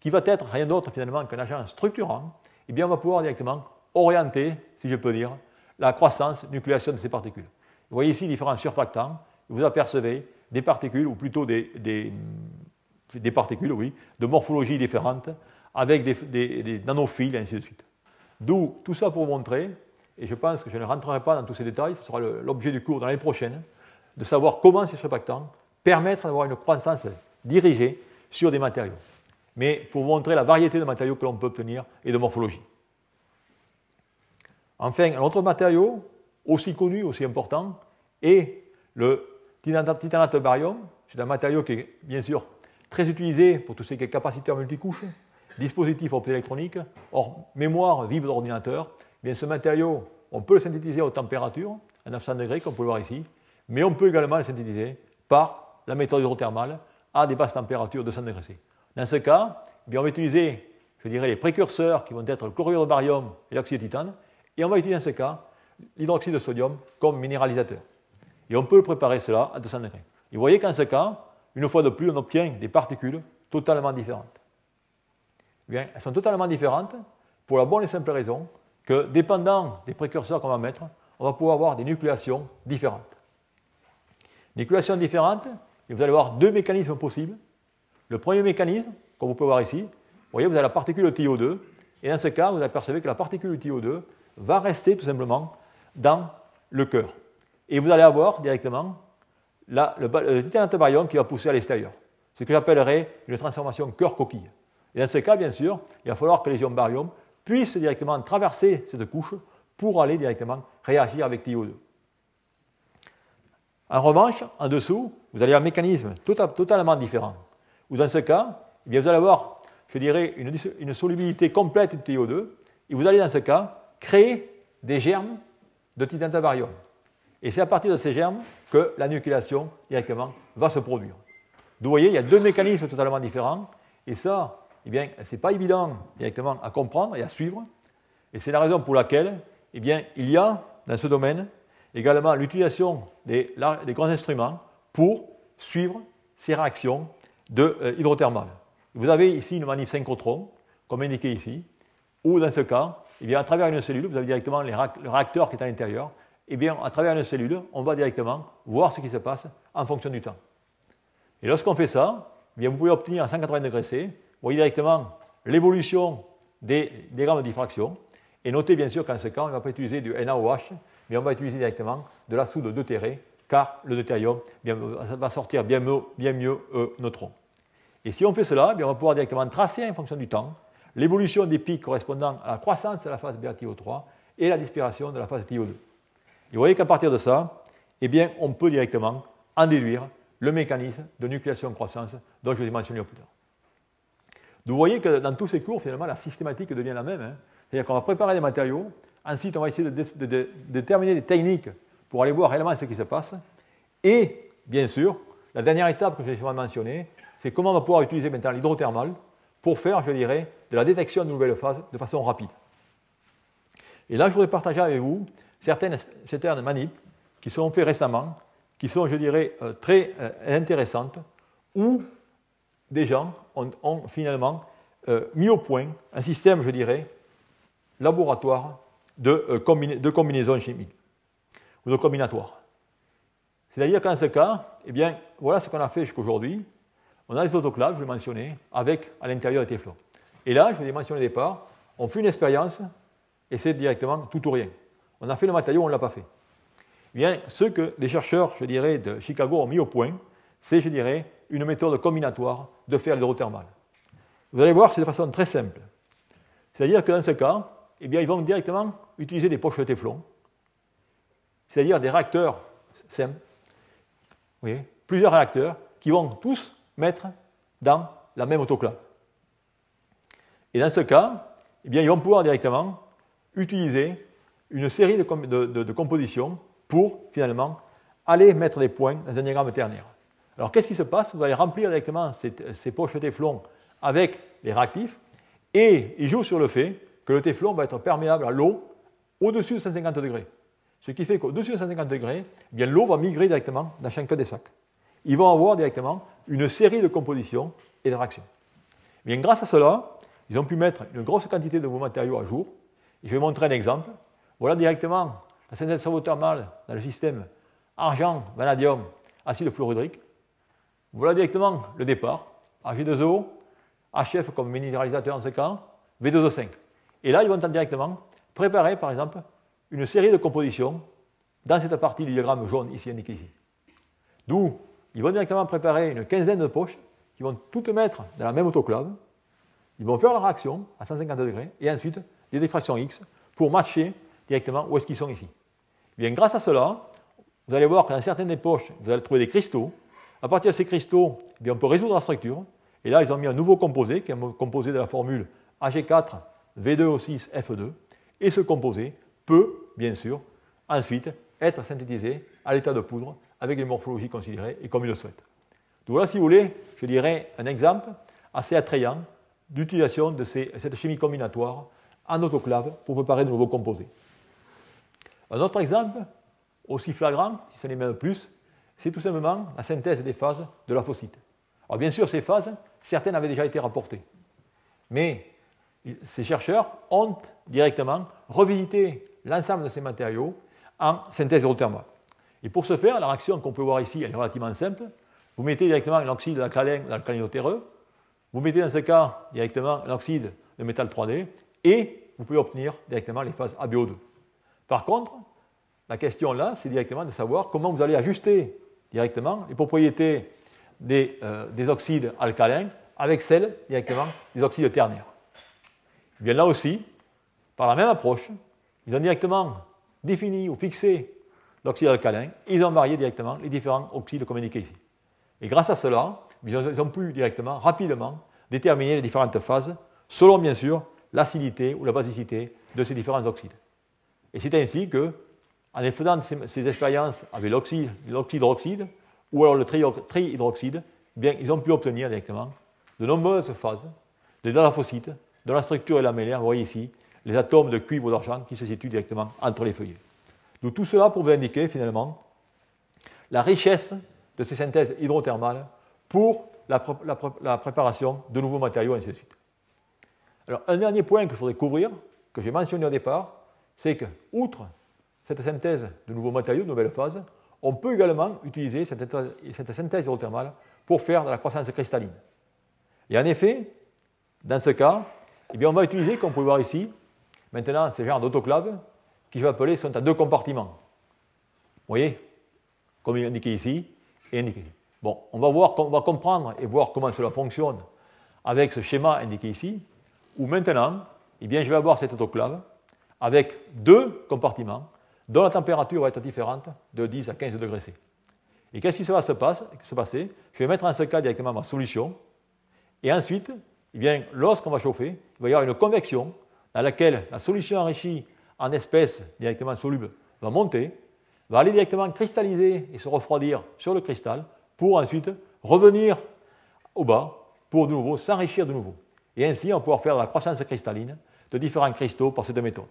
[SPEAKER 1] qui va être rien d'autre finalement qu'un agent structurant, eh bien on va pouvoir directement orienter, si je peux dire, la croissance, nucléation de ces particules. Vous voyez ici différents surfactants, vous apercevez des particules, ou plutôt des, des, particules, oui, de morphologie différente, avec des, des, nanophiles, et ainsi de suite. D'où tout ça pour montrer, et je pense que je ne rentrerai pas dans tous ces détails, ce sera l'objet du cours dans l'année prochaine, de savoir comment ces surfactants permettent d'avoir une croissance dirigée sur des matériaux. Mais pour vous montrer la variété de matériaux que l'on peut obtenir et de morphologie. Enfin, un autre matériau, aussi connu, aussi important, est le titanate barium. C'est un matériau qui est bien sûr très utilisé pour tout ce qui est capaciteur multicouche, dispositif optoélectronique, or mémoire vive d'ordinateur. Bien, ce matériau, on peut le synthétiser à haute température, à 900 degrés, comme vous pouvez voir ici, mais on peut également le synthétiser par la méthode hydrothermale à des basses températures, 200 degrés C. Dans ce cas, bien, on va utiliser, je dirais, les précurseurs qui vont être le chlorure de barium et l'oxyde de titane, et on va utiliser dans ce cas l'hydroxyde de sodium comme minéralisateur. Et on peut préparer cela à 200 degrés. Et vous voyez qu'en ce cas, une fois de plus, on obtient des particules totalement différentes. Eh bien, elles sont totalement différentes pour la bonne et simple raison que, dépendant des précurseurs qu'on va mettre, on va pouvoir avoir des nucléations différentes. Nucléations différentes, et vous allez avoir deux mécanismes possibles. Le premier mécanisme, comme vous pouvez voir ici, vous voyez, vous avez la particule TiO2, et dans ce cas, vous apercevez que la particule TiO2 va rester tout simplement dans le cœur. Et vous allez avoir directement le, le barium qui va pousser à l'extérieur. Ce que j'appellerais une transformation cœur-coquille. Et dans ce cas, bien sûr, il va falloir que les ions barium puissent directement traverser cette couche pour aller directement réagir avec TiO2. En revanche, en dessous, vous allez avoir un mécanisme tota-, totalement différent. Ou dans ce cas, eh bien, vous allez avoir, je dirais, une, une solubilité complète de TiO2, et vous allez dans ce cas créer des germes de titantabarium. Et c'est à partir de ces germes que la nucléation directement va se produire. vous voyez, il y a deux mécanismes totalement différents, et ça, eh ce n'est pas évident directement à comprendre et à suivre, et c'est la raison pour laquelle eh bien, il y a dans ce domaine également l'utilisation des, grands instruments pour suivre ces réactions de, euh, hydrothermales. Vous avez ici une manif synchrotron, comme indiqué ici, ou dans ce cas, eh bien, à travers une cellule, vous avez directement le réacteur qui est à l'intérieur, eh bien, à travers une cellule, on va directement voir ce qui se passe en fonction du temps. Et lorsqu'on fait ça, eh bien, vous pouvez obtenir à 180 degrés C, vous voyez directement l'évolution des, des de diffraction, et notez bien sûr qu'en ce cas, on ne va pas utiliser du NaOH, mais on va utiliser directement de la soude deutérée, car le deutérium va sortir bien mieux, bien mieux euh, neutron. Et si on fait cela, eh on va pouvoir directement tracer en fonction du temps l'évolution des pics correspondant à la croissance de la phase BATO3 et la disparition de la phase TiO2. Et vous voyez qu'à partir de ça, eh bien, on peut directement en déduire le mécanisme de nucléation-croissance dont je vous ai mentionné plus tard. vous voyez que dans tous ces cours, finalement, la systématique devient la même. Hein. C'est-à-dire qu'on va préparer des matériaux, ensuite on va essayer de, déterminer des techniques pour aller voir réellement ce qui se passe. Et, bien sûr, la dernière étape que je vais mentionner, c'est comment on va pouvoir utiliser maintenant l'hydrothermal pour faire, je dirais, de la détection de nouvelles phases de façon rapide. Et là, je voudrais partager avec vous certaines, certaines manips qui sont faites récemment, qui sont, je dirais, euh, très euh, intéressantes, où des gens ont, finalement euh, mis au point un système, je dirais, laboratoire de, combinaison chimique ou de combinatoire. C'est-à-dire qu'en ce cas, eh bien, voilà ce qu'on a fait jusqu'aujourd'hui. On a les autoclaves, je l'ai mentionné, avec à l'intérieur des téflons. Et là, je l'ai mentionné au départ, on fait une expérience et c'est directement tout ou rien. On a fait le matériau, on ne l'a pas fait. Bien, ce que les chercheurs, je dirais, de Chicago ont mis au point, c'est, je dirais, une méthode combinatoire de faire l'hydrothermal. Vous allez voir, c'est de façon très simple. C'est-à-dire que dans ce cas, eh bien, ils vont directement utiliser des poches de téflon, c'est-à-dire des réacteurs simples, oui, plusieurs réacteurs qui vont tous mettre dans la même autoclave. Et dans ce cas, eh bien, ils vont pouvoir directement utiliser une série de, compositions pour finalement aller mettre des points dans un diagramme ternaire. Alors qu'est-ce qui se passe? Vous allez remplir directement ces, poches de téflon avec les réactifs et il joue sur le fait que le téflon va être perméable à l'eau au-dessus de 150 degrés. Ce qui fait qu'au-dessus de 150 degrés, eh l'eau va migrer directement dans chacun des sacs. Ils vont avoir directement une série de compositions et de réactions. Bien, grâce à cela, ils ont pu mettre une grosse quantité de nouveaux matériaux à jour. je vais montrer un exemple. Voilà directement la synthèse thermale dans le système argent, vanadium, acide fluorhydrique. Voilà directement le départ. Ag2O, HF comme minéralisateur en ce cas, V2O5. Et là, ils vont directement préparer, par exemple, une série de compositions dans cette partie du diagramme jaune ici indiqué ici. D'où ils vont directement préparer une quinzaine de poches qui vont toutes mettre dans la même autoclave. Ils vont faire la réaction à 150 degrés et ensuite des diffractions X pour matcher directement où est-ce qu'ils sont ici. Et bien, grâce à cela, vous allez voir que dans certaines des poches, vous allez trouver des cristaux. À partir de ces cristaux, eh bien, on peut résoudre la structure. Et là, ils ont mis un nouveau composé, qui est un composé de la formule Ag4 V2O6 F2. Et ce composé peut, bien sûr, ensuite être synthétisé à l'état de poudre avec les morphologies considérées et comme il le souhaite. Donc voilà, si vous voulez, je dirais un exemple assez attrayant d'utilisation de cette chimie combinatoire en autoclave pour préparer de nouveaux composés. Un autre exemple, aussi flagrant, si ce n'est même plus, c'est tout simplement la synthèse des phases de la phosphite. Alors bien sûr, ces phases, certaines avaient déjà été rapportées, mais ces chercheurs ont directement revisité l'ensemble de ces matériaux en synthèse hydrothermale. Et pour ce faire, la réaction qu'on peut voir ici, elle est relativement simple. Vous mettez directement l'oxyde d'alcalin dans le calinotéreux, vous mettez dans ce cas directement l'oxyde de métal 3D, et vous pouvez obtenir directement les phases ABO2. Par contre, la question là, c'est directement de savoir comment vous allez ajuster directement les propriétés des, euh, des oxydes alcalins avec celles directement des oxydes ternaires. Et bien là aussi, par la même approche, ils ont directement défini ou fixé l'oxyde alcalin ils ont varié directement les différents oxydes communiqués ici. Et grâce à cela, ils ont pu directement, rapidement, déterminer les différentes phases selon bien sûr l'acidité ou la basicité de ces différents oxydes. Et c'est ainsi que, en faisant ces, expériences avec l'oxyde, l'oxyde ou alors le trihydroxyde, eh bien, ils ont pu obtenir directement de nombreuses phases de dalaphocytes dont la structure est lamellaire. Vous voyez ici les atomes de cuivre ou d'argent qui se situent directement entre les feuillets. Tout cela pour vous indiquer finalement la richesse de ces synthèses hydrothermales pour la, préparation de nouveaux matériaux, et ainsi de suite. Alors un dernier point qu'il faudrait couvrir, que j'ai mentionné au départ, c'est que, outre cette synthèse de nouveaux matériaux, de nouvelles phases, on peut également utiliser cette, synthèse hydrothermale pour faire de la croissance cristalline. Et en effet, dans ce cas, eh bien, on va utiliser, comme vous pouvez voir ici, Maintenant, ces genres d'autoclaves, qui je vais appeler, sont à deux compartiments. Vous voyez Comme indiqué ici et indiqué. Bon, on va, voir, on va comprendre et voir comment cela fonctionne avec ce schéma indiqué ici, où maintenant, eh bien, je vais avoir cette autoclave avec deux compartiments dont la température va être différente de 10 à 15 degrés C. Et qu'est-ce qui va se, passer Je vais mettre en ce cas directement ma solution, et ensuite, eh lorsqu'on va chauffer, il va y avoir une convection dans laquelle la solution enrichie en espèces directement solubles va monter, va aller directement cristalliser et se refroidir sur le cristal pour ensuite revenir au bas pour de nouveau s'enrichir de nouveau. Et ainsi, on pouvoir faire de la croissance cristalline de différents cristaux par cette méthode.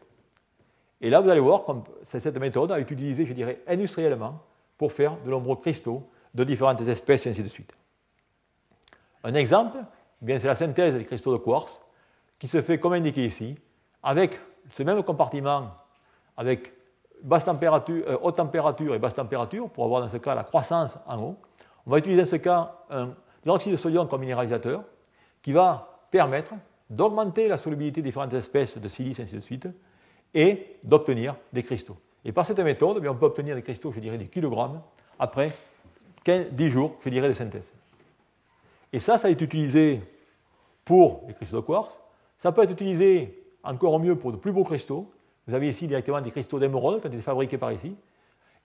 [SPEAKER 1] Et là, vous allez voir, comme cette méthode a été utilisée, je dirais, industriellement pour faire de nombreux cristaux de différentes espèces et ainsi de suite. Un exemple, eh c'est la synthèse des cristaux de quartz qui se fait comme indiqué ici, avec ce même compartiment, avec basse température, euh, haute température et basse température, pour avoir dans ce cas la croissance en haut. On va utiliser dans ce cas un dioxyde de sodium comme minéralisateur, qui va permettre d'augmenter la solubilité des différentes espèces de silice, ainsi de suite, et d'obtenir des cristaux. Et par cette méthode, eh on peut obtenir des cristaux, je dirais, des kilogrammes, après 10 jours, je dirais, de synthèse. Et ça, ça été utilisé pour les cristaux de quartz. Ça peut être utilisé encore mieux pour de plus beaux cristaux. Vous avez ici directement des cristaux d'émeraude qui ont été fabriqués par ici.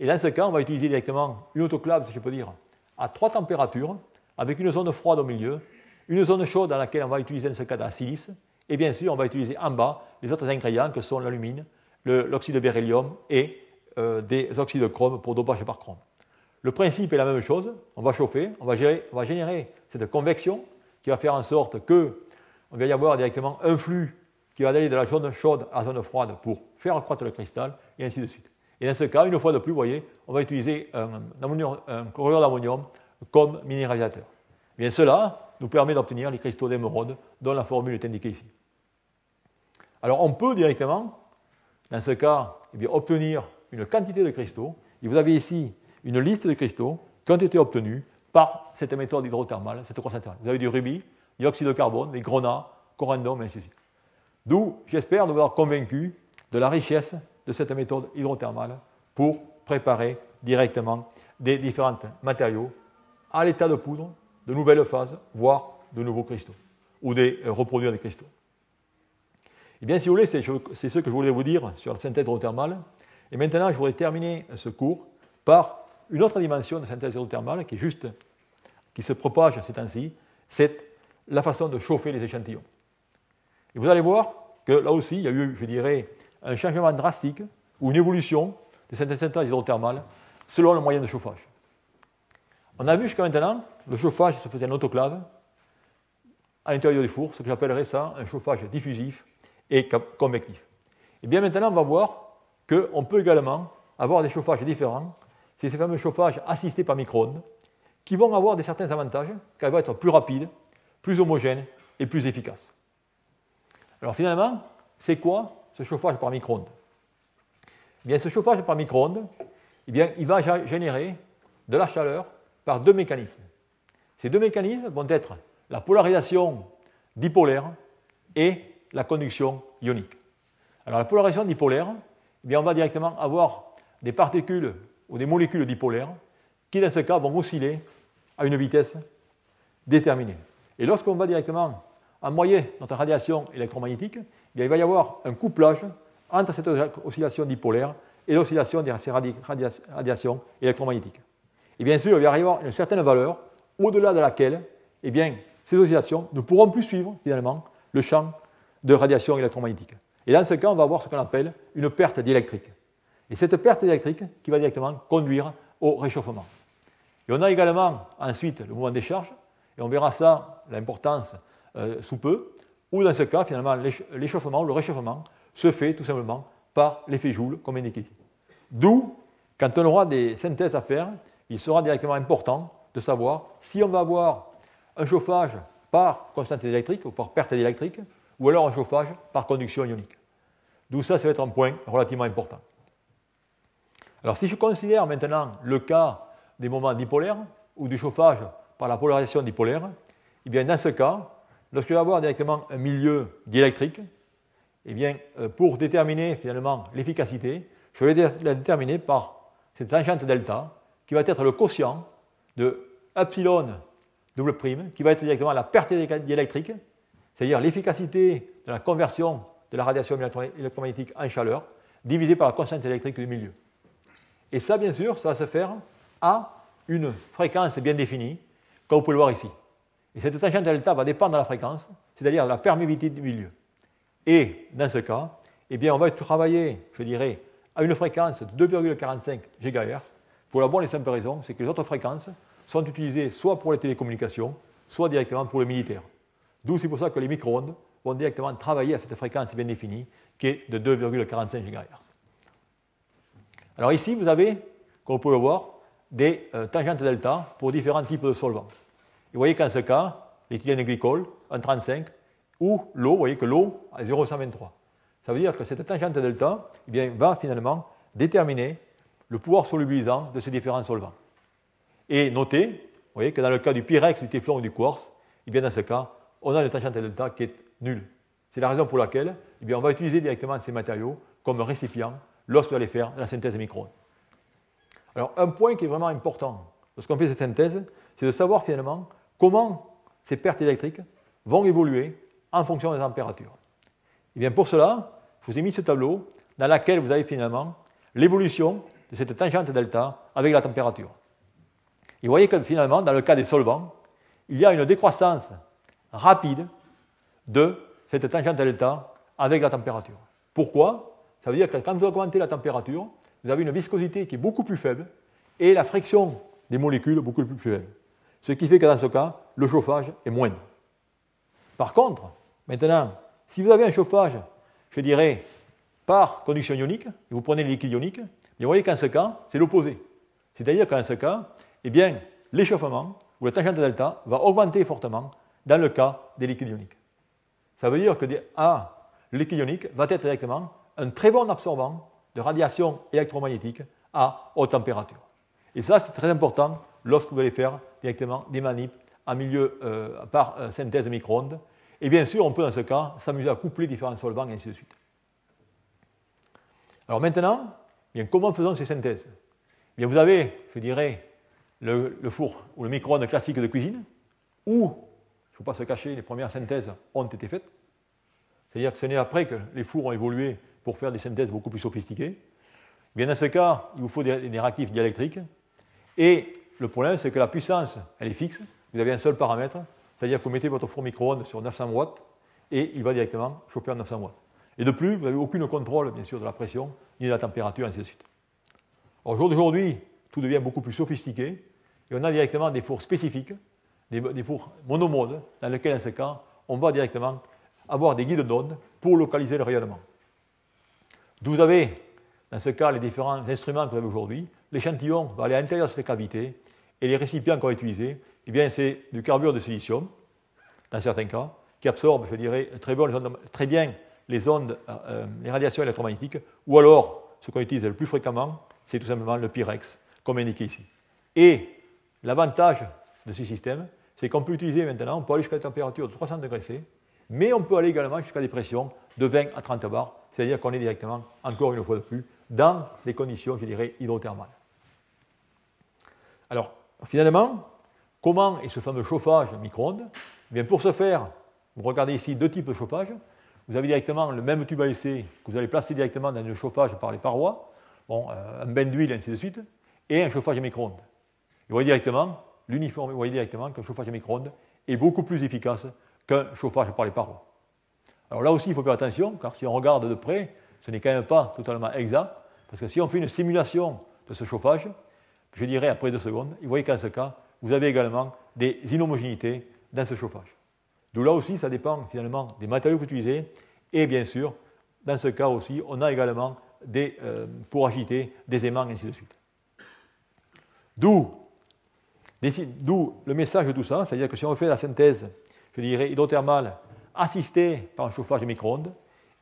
[SPEAKER 1] Et dans ce cas, on va utiliser directement une autoclave, si je peux dire, à trois températures, avec une zone froide au milieu, une zone chaude dans laquelle on va utiliser dans ce cas de la silice, et bien sûr, on va utiliser en bas les autres ingrédients que sont l'alumine, l'oxyde de beryllium et euh, des oxydes de chrome pour dopage par chrome. Le principe est la même chose, on va chauffer, on va, on va générer cette convection qui va faire en sorte que on va y avoir directement un flux qui va aller de la zone chaude à la zone froide pour faire accroître le cristal, et ainsi de suite. Et dans ce cas, une fois de plus, vous voyez, on va utiliser un, un chlorure d'ammonium comme minéralisateur. Bien cela nous permet d'obtenir les cristaux d'émeraude dont la formule est indiquée ici. Alors on peut directement, dans ce cas, eh obtenir une quantité de cristaux. Et vous avez ici une liste de cristaux qui ont été obtenus par cette méthode hydrothermale, cette croissance Vous avez du rubis, du oxyde de carbone, des grenats, corindum, et ainsi de suite. D'où, j'espère, nous avoir convaincu de la richesse de cette méthode hydrothermale pour préparer directement des différents matériaux à l'état de poudre, de nouvelles phases, voire de nouveaux cristaux, ou des euh, reproduire des cristaux. Eh bien, si vous voulez, c'est ce que je voulais vous dire sur la synthèse hydrothermale. Et maintenant, je voudrais terminer ce cours par une autre dimension de synthèse hydrothermale qui est juste, qui se propage ces temps-ci, c'est la façon de chauffer les échantillons. Et vous allez voir que là aussi, il y a eu, je dirais, un changement drastique ou une évolution de cette synthèse hydrothermale selon le moyen de chauffage. On a vu jusqu'à maintenant, le chauffage se faisait en autoclave à l'intérieur du four, ce que j'appellerais ça un chauffage diffusif et convectif. Et bien maintenant, on va voir qu'on peut également avoir des chauffages différents, c'est ces fameux chauffages assistés par micro-ondes, qui vont avoir des certains avantages, car ils vont être plus rapides, plus homogènes et plus efficaces. Alors finalement, c'est quoi ce chauffage par micro-ondes eh bien, ce chauffage par micro-ondes, eh bien, il va générer de la chaleur par deux mécanismes. Ces deux mécanismes vont être la polarisation dipolaire et la conduction ionique. Alors la polarisation dipolaire, eh bien, on va directement avoir des particules ou des molécules dipolaires qui, dans ce cas, vont osciller à une vitesse déterminée. Et lorsqu'on va directement envoyer notre radiation électromagnétique, eh il va y avoir un couplage entre cette oscillation dipolaire et l'oscillation des radiations électromagnétiques. Et bien sûr, il va y avoir une certaine valeur au-delà de laquelle eh bien, ces oscillations ne pourront plus suivre finalement le champ de radiation électromagnétique. Et dans ce cas, on va avoir ce qu'on appelle une perte d'électrique. Et cette perte électrique qui va directement conduire au réchauffement. Et on a également ensuite le mouvement des charges, et on verra ça, l'importance sous peu, où dans ce cas, finalement, l'échauffement, le réchauffement, se fait tout simplement par l'effet Joule, comme indiqué. D'où, quand on aura des synthèses à faire, il sera directement important de savoir si on va avoir un chauffage par constante électrique ou par perte d'électrique, ou alors un chauffage par conduction ionique. D'où ça, ça va être un point relativement important. Alors si je considère maintenant le cas des moments dipolaires ou du chauffage par la polarisation dipolaire, eh bien dans ce cas, lorsque je vais avoir directement un milieu diélectrique, eh bien, euh, pour déterminer finalement l'efficacité, je vais la déterminer par cette tangente delta qui va être le quotient de epsilon double prime, qui va être directement la perte diélectrique, c'est-à-dire l'efficacité de la conversion de la radiation électromagnétique en chaleur, divisé par la constante électrique du milieu. Et ça, bien sûr, ça va se faire à une fréquence bien définie, comme vous pouvez le voir ici. Et cette tangente delta va dépendre de la fréquence, c'est-à-dire de la perméabilité du milieu. Et dans ce cas, eh bien, on va travailler, je dirais, à une fréquence de 2,45 GHz pour la bonne et simple raison, c'est que les autres fréquences sont utilisées soit pour les télécommunications, soit directement pour les militaires. D'où c'est pour ça que les micro-ondes vont directement travailler à cette fréquence bien définie qui est de 2,45 GHz. Alors ici, vous avez, comme vous pouvez le voir, des euh, tangentes delta pour différents types de solvants. Vous voyez qu'en ce cas, l'éthylène glycol, 1,35, ou l'eau, vous voyez que l'eau est 0,123. Ça veut dire que cette tangente delta eh bien, va finalement déterminer le pouvoir solubilisant de ces différents solvants. Et notez, vous voyez que dans le cas du pyrex, du téflon ou du quartz, eh bien, dans ce cas, on a une tangente delta qui est nulle. C'est la raison pour laquelle eh bien, on va utiliser directement ces matériaux comme récipient lorsqu'on va aller faire la synthèse micro. Alors, un point qui est vraiment important lorsqu'on fait cette synthèse, c'est de savoir finalement comment ces pertes électriques vont évoluer en fonction des températures. Et bien pour cela, je vous ai mis ce tableau dans lequel vous avez finalement l'évolution de cette tangente delta avec la température. Vous voyez que finalement, dans le cas des solvants, il y a une décroissance rapide de cette tangente delta avec la température. Pourquoi? Ça veut dire que quand vous augmentez la température, vous avez une viscosité qui est beaucoup plus faible et la friction des molécules beaucoup plus faible. Ce qui fait que dans ce cas, le chauffage est moindre. Par contre, maintenant, si vous avez un chauffage, je dirais, par conduction ionique, et vous prenez les liquides ioniques, vous voyez qu'en ce cas, c'est l'opposé. C'est-à-dire qu'en ce cas, eh bien, l'échauffement ou la tangente delta va augmenter fortement dans le cas des liquides ioniques. Ça veut dire que le liquide ionique va être directement un très bon absorbant de radiation électromagnétique à haute température. Et ça, c'est très important lorsque vous allez faire directement des manips en milieu euh, par euh, synthèse micro-ondes. Et bien sûr, on peut dans ce cas s'amuser à coupler différents solvants et ainsi de suite. Alors maintenant, bien, comment faisons ces synthèses? Bien, Vous avez, je dirais, le, four ou le micro-ondes classique de cuisine, où, il ne faut pas se cacher, les premières synthèses ont été faites. C'est-à-dire que ce n'est après que les fours ont évolué pour faire des synthèses beaucoup plus sophistiquées. Bien, dans ce cas, il vous faut des, des réactifs diélectriques. Et le problème, c'est que la puissance, elle est fixe. Vous avez un seul paramètre, c'est-à-dire que vous mettez votre four micro-ondes sur 900 watts et il va directement chauffer à 900 watts. Et de plus, vous n'avez aucun contrôle, bien sûr, de la pression, ni de la température, ainsi de suite. Au jour d'aujourd'hui, tout devient beaucoup plus sophistiqué et on a directement des fours spécifiques, des, fours monomodes, dans lesquels, en ce cas, on va directement avoir des guides d'onde pour localiser le rayonnement. Vous avez, dans ce cas, les différents instruments que vous avez aujourd'hui. L'échantillon va aller à l'intérieur de cette cavité et les récipients qu'on va utiliser, eh c'est du carbure de silicium, dans certains cas, qui absorbe, je dirais, très bien, les ondes, euh, euh, les radiations électromagnétiques, ou alors, ce qu'on utilise le plus fréquemment, c'est tout simplement le Pyrex, comme indiqué ici. Et l'avantage de ce système, c'est qu'on peut utiliser maintenant, on peut aller jusqu'à la température de 300 degrés C, mais on peut aller également jusqu'à des pressions de 20 à 30 bars, c'est-à-dire qu'on est directement, encore une fois de plus, dans des conditions, je dirais, hydrothermales. Alors, finalement, comment est ce fameux chauffage micro-ondes eh Bien, Pour ce faire, vous regardez ici deux types de chauffage. Vous avez directement le même tube à essai que vous allez placer directement dans le chauffage par les parois, bon, euh, un bain d'huile, ainsi de suite, et un chauffage micro-ondes. Vous voyez directement, l'uniforme, vous voyez directement qu'un chauffage micro-ondes est beaucoup plus efficace qu'un chauffage par les parois. Alors là aussi, il faut faire attention, car si on regarde de près, ce n'est quand même pas totalement exact, parce que si on fait une simulation de ce chauffage, je dirais après deux secondes, vous voyez qu'en ce cas, vous avez également des inhomogénéités dans ce chauffage. D'où là aussi, ça dépend finalement des matériaux que vous utilisez, et bien sûr, dans ce cas aussi, on a également des, euh, pour agiter des aimants, et ainsi de suite. D'où le message de tout ça, c'est-à-dire que si on fait la synthèse, je dirais, hydrothermale assistée par un chauffage micro-ondes,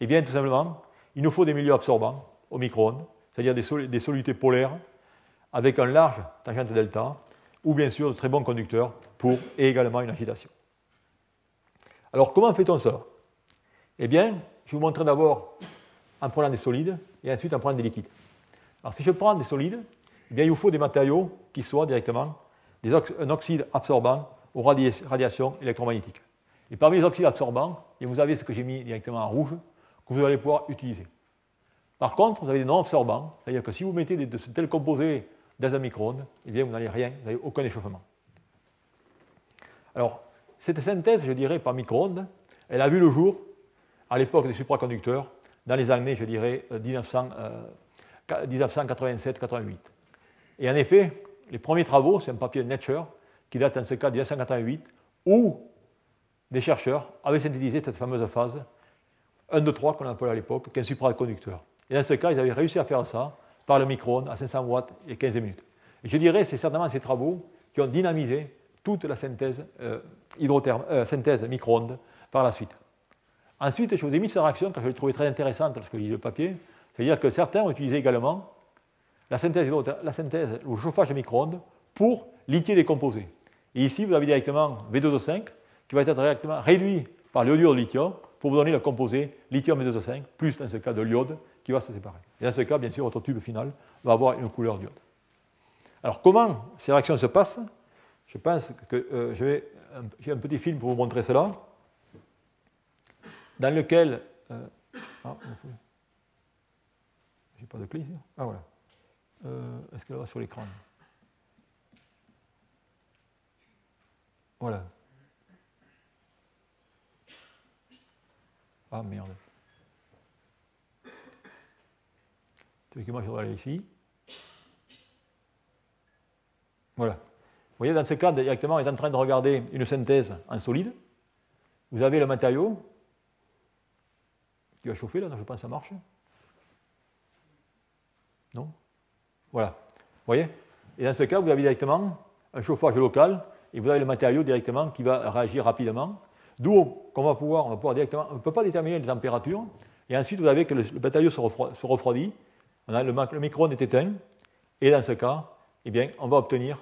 [SPEAKER 1] eh bien, tout simplement, il nous faut des milieux absorbants au micro-ondes, c'est-à-dire des solutés polaires avec un large tangente delta, ou bien sûr de très bons conducteurs pour et également une agitation. Alors comment fait-on ça? Eh bien, je vais vous montrer d'abord en prenant des solides et ensuite en prenant des liquides. Alors si je prends des solides, eh bien, il vous faut des matériaux qui soient directement des un oxyde absorbant aux radiations électromagnétiques. Et parmi les oxydes absorbants, vous avez ce que j'ai mis directement en rouge, que vous allez pouvoir utiliser. Par contre, vous avez des non absorbants, c'est-à-dire que si vous mettez de tels composés dans un micro-ondes, eh vous n'avez rien, vous n'avez aucun échauffement. Alors, cette synthèse, je dirais, par micro-ondes, elle a vu le jour à l'époque des supraconducteurs, dans les années, je dirais, 1987-88. Et en effet, les premiers travaux, c'est un papier de Nature qui date en ce cas de 1988, où des chercheurs avaient synthétisé cette fameuse phase 1, 2, 3 qu'on appelait à l'époque, qu'un supraconducteur. Et dans ce cas, ils avaient réussi à faire ça par le micro-ondes à 500 watts et 15 minutes. Je dirais c'est certainement ces travaux qui ont dynamisé toute la synthèse, euh, euh, synthèse micro-ondes par la suite. Ensuite, je vous ai mis cette réaction car je trouvée très intéressante lorsque j'ai lu le papier. C'est-à-dire que certains ont utilisé également la synthèse, la synthèse ou le chauffage micro-ondes pour lithier des composés. Et ici, vous avez directement V2O5 qui va être directement réduit par le de lithium pour vous donner le composé lithium V2O5, plus dans ce cas de l'iode va se séparer. Et dans ce cas, bien sûr, votre tube final va avoir une couleur d'iode. Alors, comment ces réactions se passent? Je pense que euh, j'ai un petit film pour vous montrer cela, dans lequel. Euh, ah, j'ai pas de clé ici. Ah, voilà. Euh, est-ce qu'elle va sur l'écran? Voilà. Ah merde. Je aller ici. Voilà. Vous voyez, dans ce cas, directement, on est en train de regarder une synthèse en solide. Vous avez le matériau qui va chauffer, là, je pense que ça marche. Non? Voilà. Vous voyez? Et dans ce cas, vous avez directement un chauffage local et vous avez le matériau directement qui va réagir rapidement. D'où qu'on va pouvoir, on va pouvoir directement, on ne peut pas déterminer les températures. Et ensuite, vous avez que le, matériau se, refroidit, le, le micro-ondes est éteint, et dans ce cas, eh bien, on va obtenir,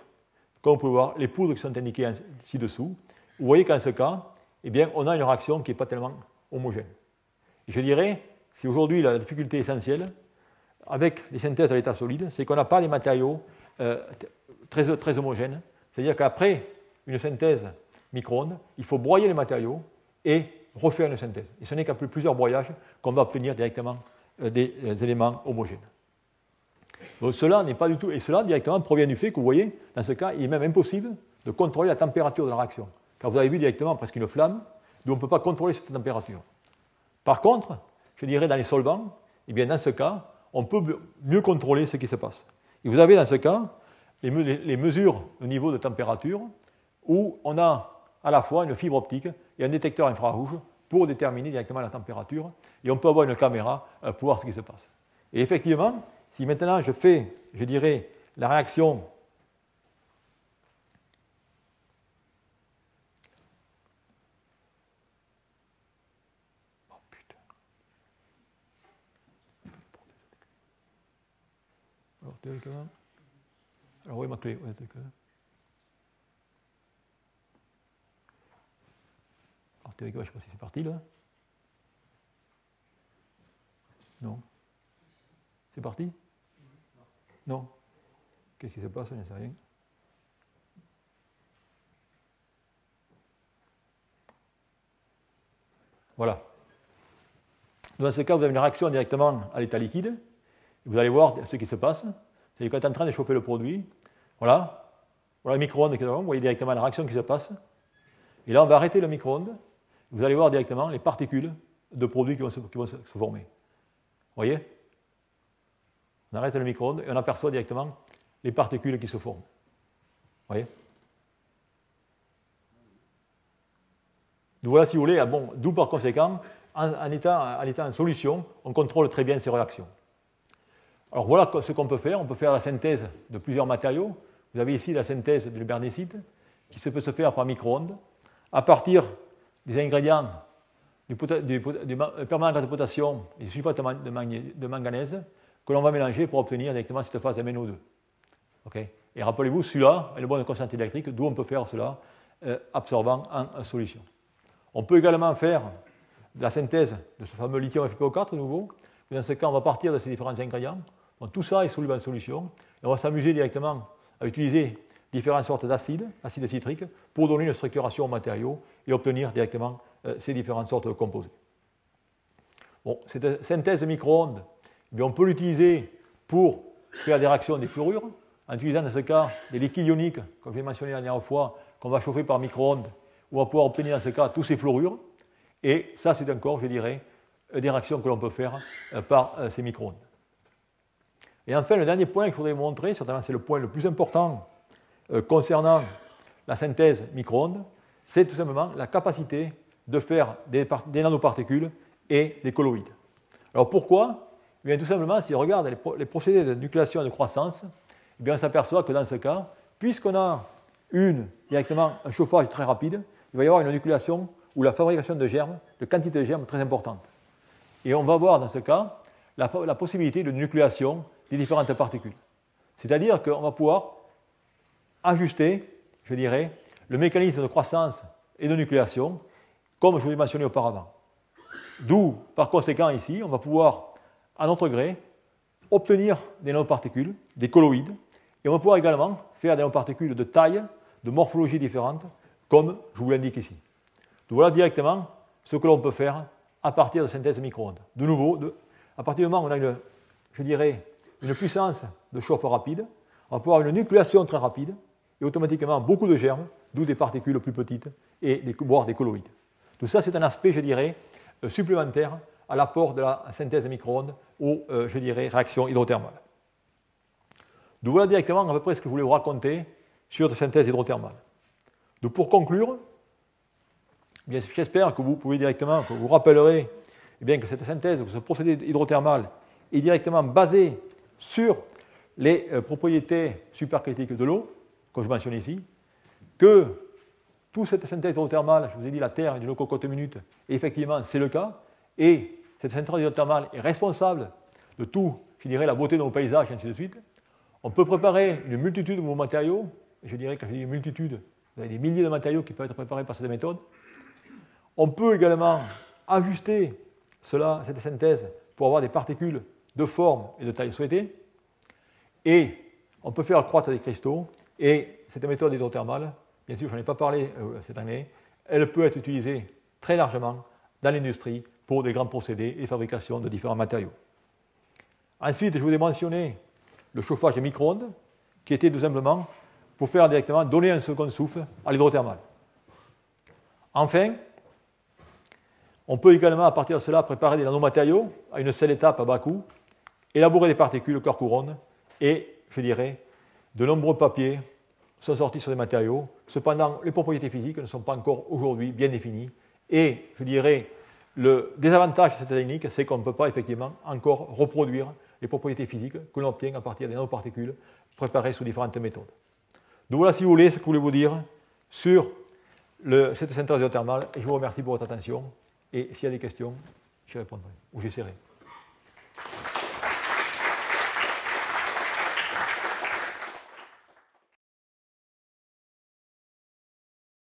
[SPEAKER 1] comme vous pouvez voir, les poudres qui sont indiquées ci-dessous. Vous voyez qu'en ce cas, eh bien, on a une réaction qui n'est pas tellement homogène. Je dirais, c'est aujourd'hui la difficulté essentielle avec les synthèses à l'état solide, c'est qu'on n'a pas des matériaux euh, très, très homogènes. C'est-à-dire qu'après une synthèse micro-ondes, il faut broyer les matériaux et refaire une synthèse. Et ce n'est qu'après plusieurs broyages qu'on va obtenir directement euh, des, euh, éléments homogènes. Donc cela n'est pas du tout, et cela directement provient du fait que vous voyez, dans ce cas, il est même impossible de contrôler la température de la réaction. Car vous avez vu directement presque une flamme, d'où on ne peut pas contrôler cette température. Par contre, je dirais dans les solvants, eh bien dans ce cas, on peut mieux contrôler ce qui se passe. Et vous avez dans ce cas les, mesures au niveau de température, où on a à la fois une fibre optique et un détecteur infrarouge pour déterminer directement la température, et on peut avoir une caméra euh, pour voir ce qui se passe. Et effectivement, si maintenant je fais, je dirais, la réaction Alors théoriquement, alors, est ma clé ouais, Alors, théoriquement, je ne sais pas si c'est parti là. Non. C'est parti? Non. Qu'est-ce qui se passe Je ne sais rien. Voilà. Dans ce cas, vous avez une réaction directement à l'état liquide. Vous allez voir ce qui se passe. C'est-à-dire est en train de chauffer le produit. Voilà. Voilà le micro-ondes vous voyez directement la réaction qui se passe. Et là, on va arrêter le micro-ondes. Vous allez voir directement les particules de produits qui vont se, former. Vous voyez? On arrête le micro-ondes et on aperçoit directement les particules qui se forment. Vous voyez? Donc voilà, si vous voulez, bon, d'où par conséquent, en, étant, en solution, on contrôle très bien ces réactions. Alors voilà ce qu'on peut faire. On peut faire la synthèse de plusieurs matériaux. Vous avez ici la synthèse du bernésite qui se peut se faire par micro-ondes à partir des ingrédients du, permanganate de potassium et du sulfate de, manganèse que l'on va mélanger pour obtenir directement cette phase MnO2. et rappelez-vous, celui-là est le bon constante électrique, d'où on peut faire cela euh, absorbant en, solution. On peut également faire la synthèse de ce fameux lithium FeO4 nouveau. Dans ce cas, on va partir de ces différents ingrédients tout ça est soluble en solution. Et on va s'amuser directement à utiliser différentes sortes d'acides, acides citriques, pour donner une structuration au matériau et obtenir directement euh, ces différentes sortes de composés. Cette synthèse micro-ondes, on peut l'utiliser pour faire des réactions des fluorures, en utilisant dans ce cas des liquides ioniques, comme j'ai mentionné la dernière fois, qu'on va chauffer par micro-ondes, on va pouvoir obtenir dans ce cas tous ces fluorures. Et ça, c'est encore, je dirais, des réactions que l'on peut faire par ces micro-ondes. Et enfin, le dernier point qu'il faudrait montrer, certainement c'est le point le plus important concernant la synthèse micro-ondes, c'est tout simplement la capacité de faire des, nanoparticules et des colloïdes. Alors pourquoi eh bien, Tout simplement, si on regarde les, procédés de nucléation et de croissance, eh bien, on s'aperçoit que dans ce cas, puisqu'on a une, directement un chauffage très rapide, il va y avoir une nucléation ou la fabrication de germes, de quantité de germes très importante. Et on va voir dans ce cas la, la possibilité de nucléation des différentes particules. C'est-à-dire qu'on va pouvoir ajuster, je dirais, le mécanisme de croissance et de nucléation, comme je vous l'ai mentionné auparavant. D'où, par conséquent, ici, on va pouvoir, à notre gré, obtenir des nanoparticules, des colloïdes, et on va pouvoir également faire des nanoparticules de taille, de morphologie différente, comme je vous l'indique ici. Donc voilà directement ce que l'on peut faire à partir de synthèse micro-ondes. De nouveau, à partir du moment où on a une, je dirais, une puissance de chauffe rapide, on va pouvoir avoir une nucléation très rapide et automatiquement beaucoup de germes, d'où des particules plus petites et des, voire des colloïdes. Tout ça, c'est un aspect, je dirais, euh, supplémentaire à l'apport de la synthèse micro-ondes aux, euh, je dirais, réactions hydrothermales. Donc voilà directement à peu près ce que je voulais vous raconter sur la synthèse hydrothermale. Donc pour conclure, j'espère que vous pouvez directement, que vous rappellerez eh bien, que cette synthèse, que ce procédé hydrothermal est directement basé sur les euh, propriétés supercritiques de l'eau, comme je mentionne ici, que toute cette synthèse hydrothermale, je vous ai dit la Terre est d'une cocotte minute, et effectivement c'est le cas, et cette synthèse hydrothermale est responsable de tout, je dirais, la beauté de nos paysages, et ainsi de suite. On peut préparer une multitude de vos matériaux, je dirais quand je dis une multitude, vous avez des milliers de matériaux qui peuvent être préparés par cette méthode. On peut également ajuster cela, cette synthèse pour avoir des particules de forme et de taille souhaitée. Et on peut faire croître des cristaux. Et cette méthode hydrothermale, bien sûr, je n'en ai pas parlé euh, cette année, elle peut être utilisée très largement dans l'industrie pour des grands procédés et fabrication de différents matériaux. Ensuite, je voulais mentionner le chauffage à micro-ondes, qui était tout simplement pour faire directement donner un second souffle à l'hydrothermal. Enfin, on peut également, à partir de cela, préparer des nanomatériaux à une seule étape à bas coût, élaborer des particules corps couronne et, je dirais, de nombreux papiers sont sortis sur des matériaux. Cependant, les propriétés physiques ne sont pas encore aujourd'hui bien définies. Et, je dirais, le désavantage de cette technique, c'est qu'on ne peut pas effectivement encore reproduire les propriétés physiques que l'on obtient à partir des nanoparticules préparées sous différentes méthodes. Donc voilà, si vous voulez, ce que je voulais vous dire sur cette synthèse géothermale. Et je vous remercie pour votre attention. Et s'il y a des questions, j'y répondrai, ou j'essaierai.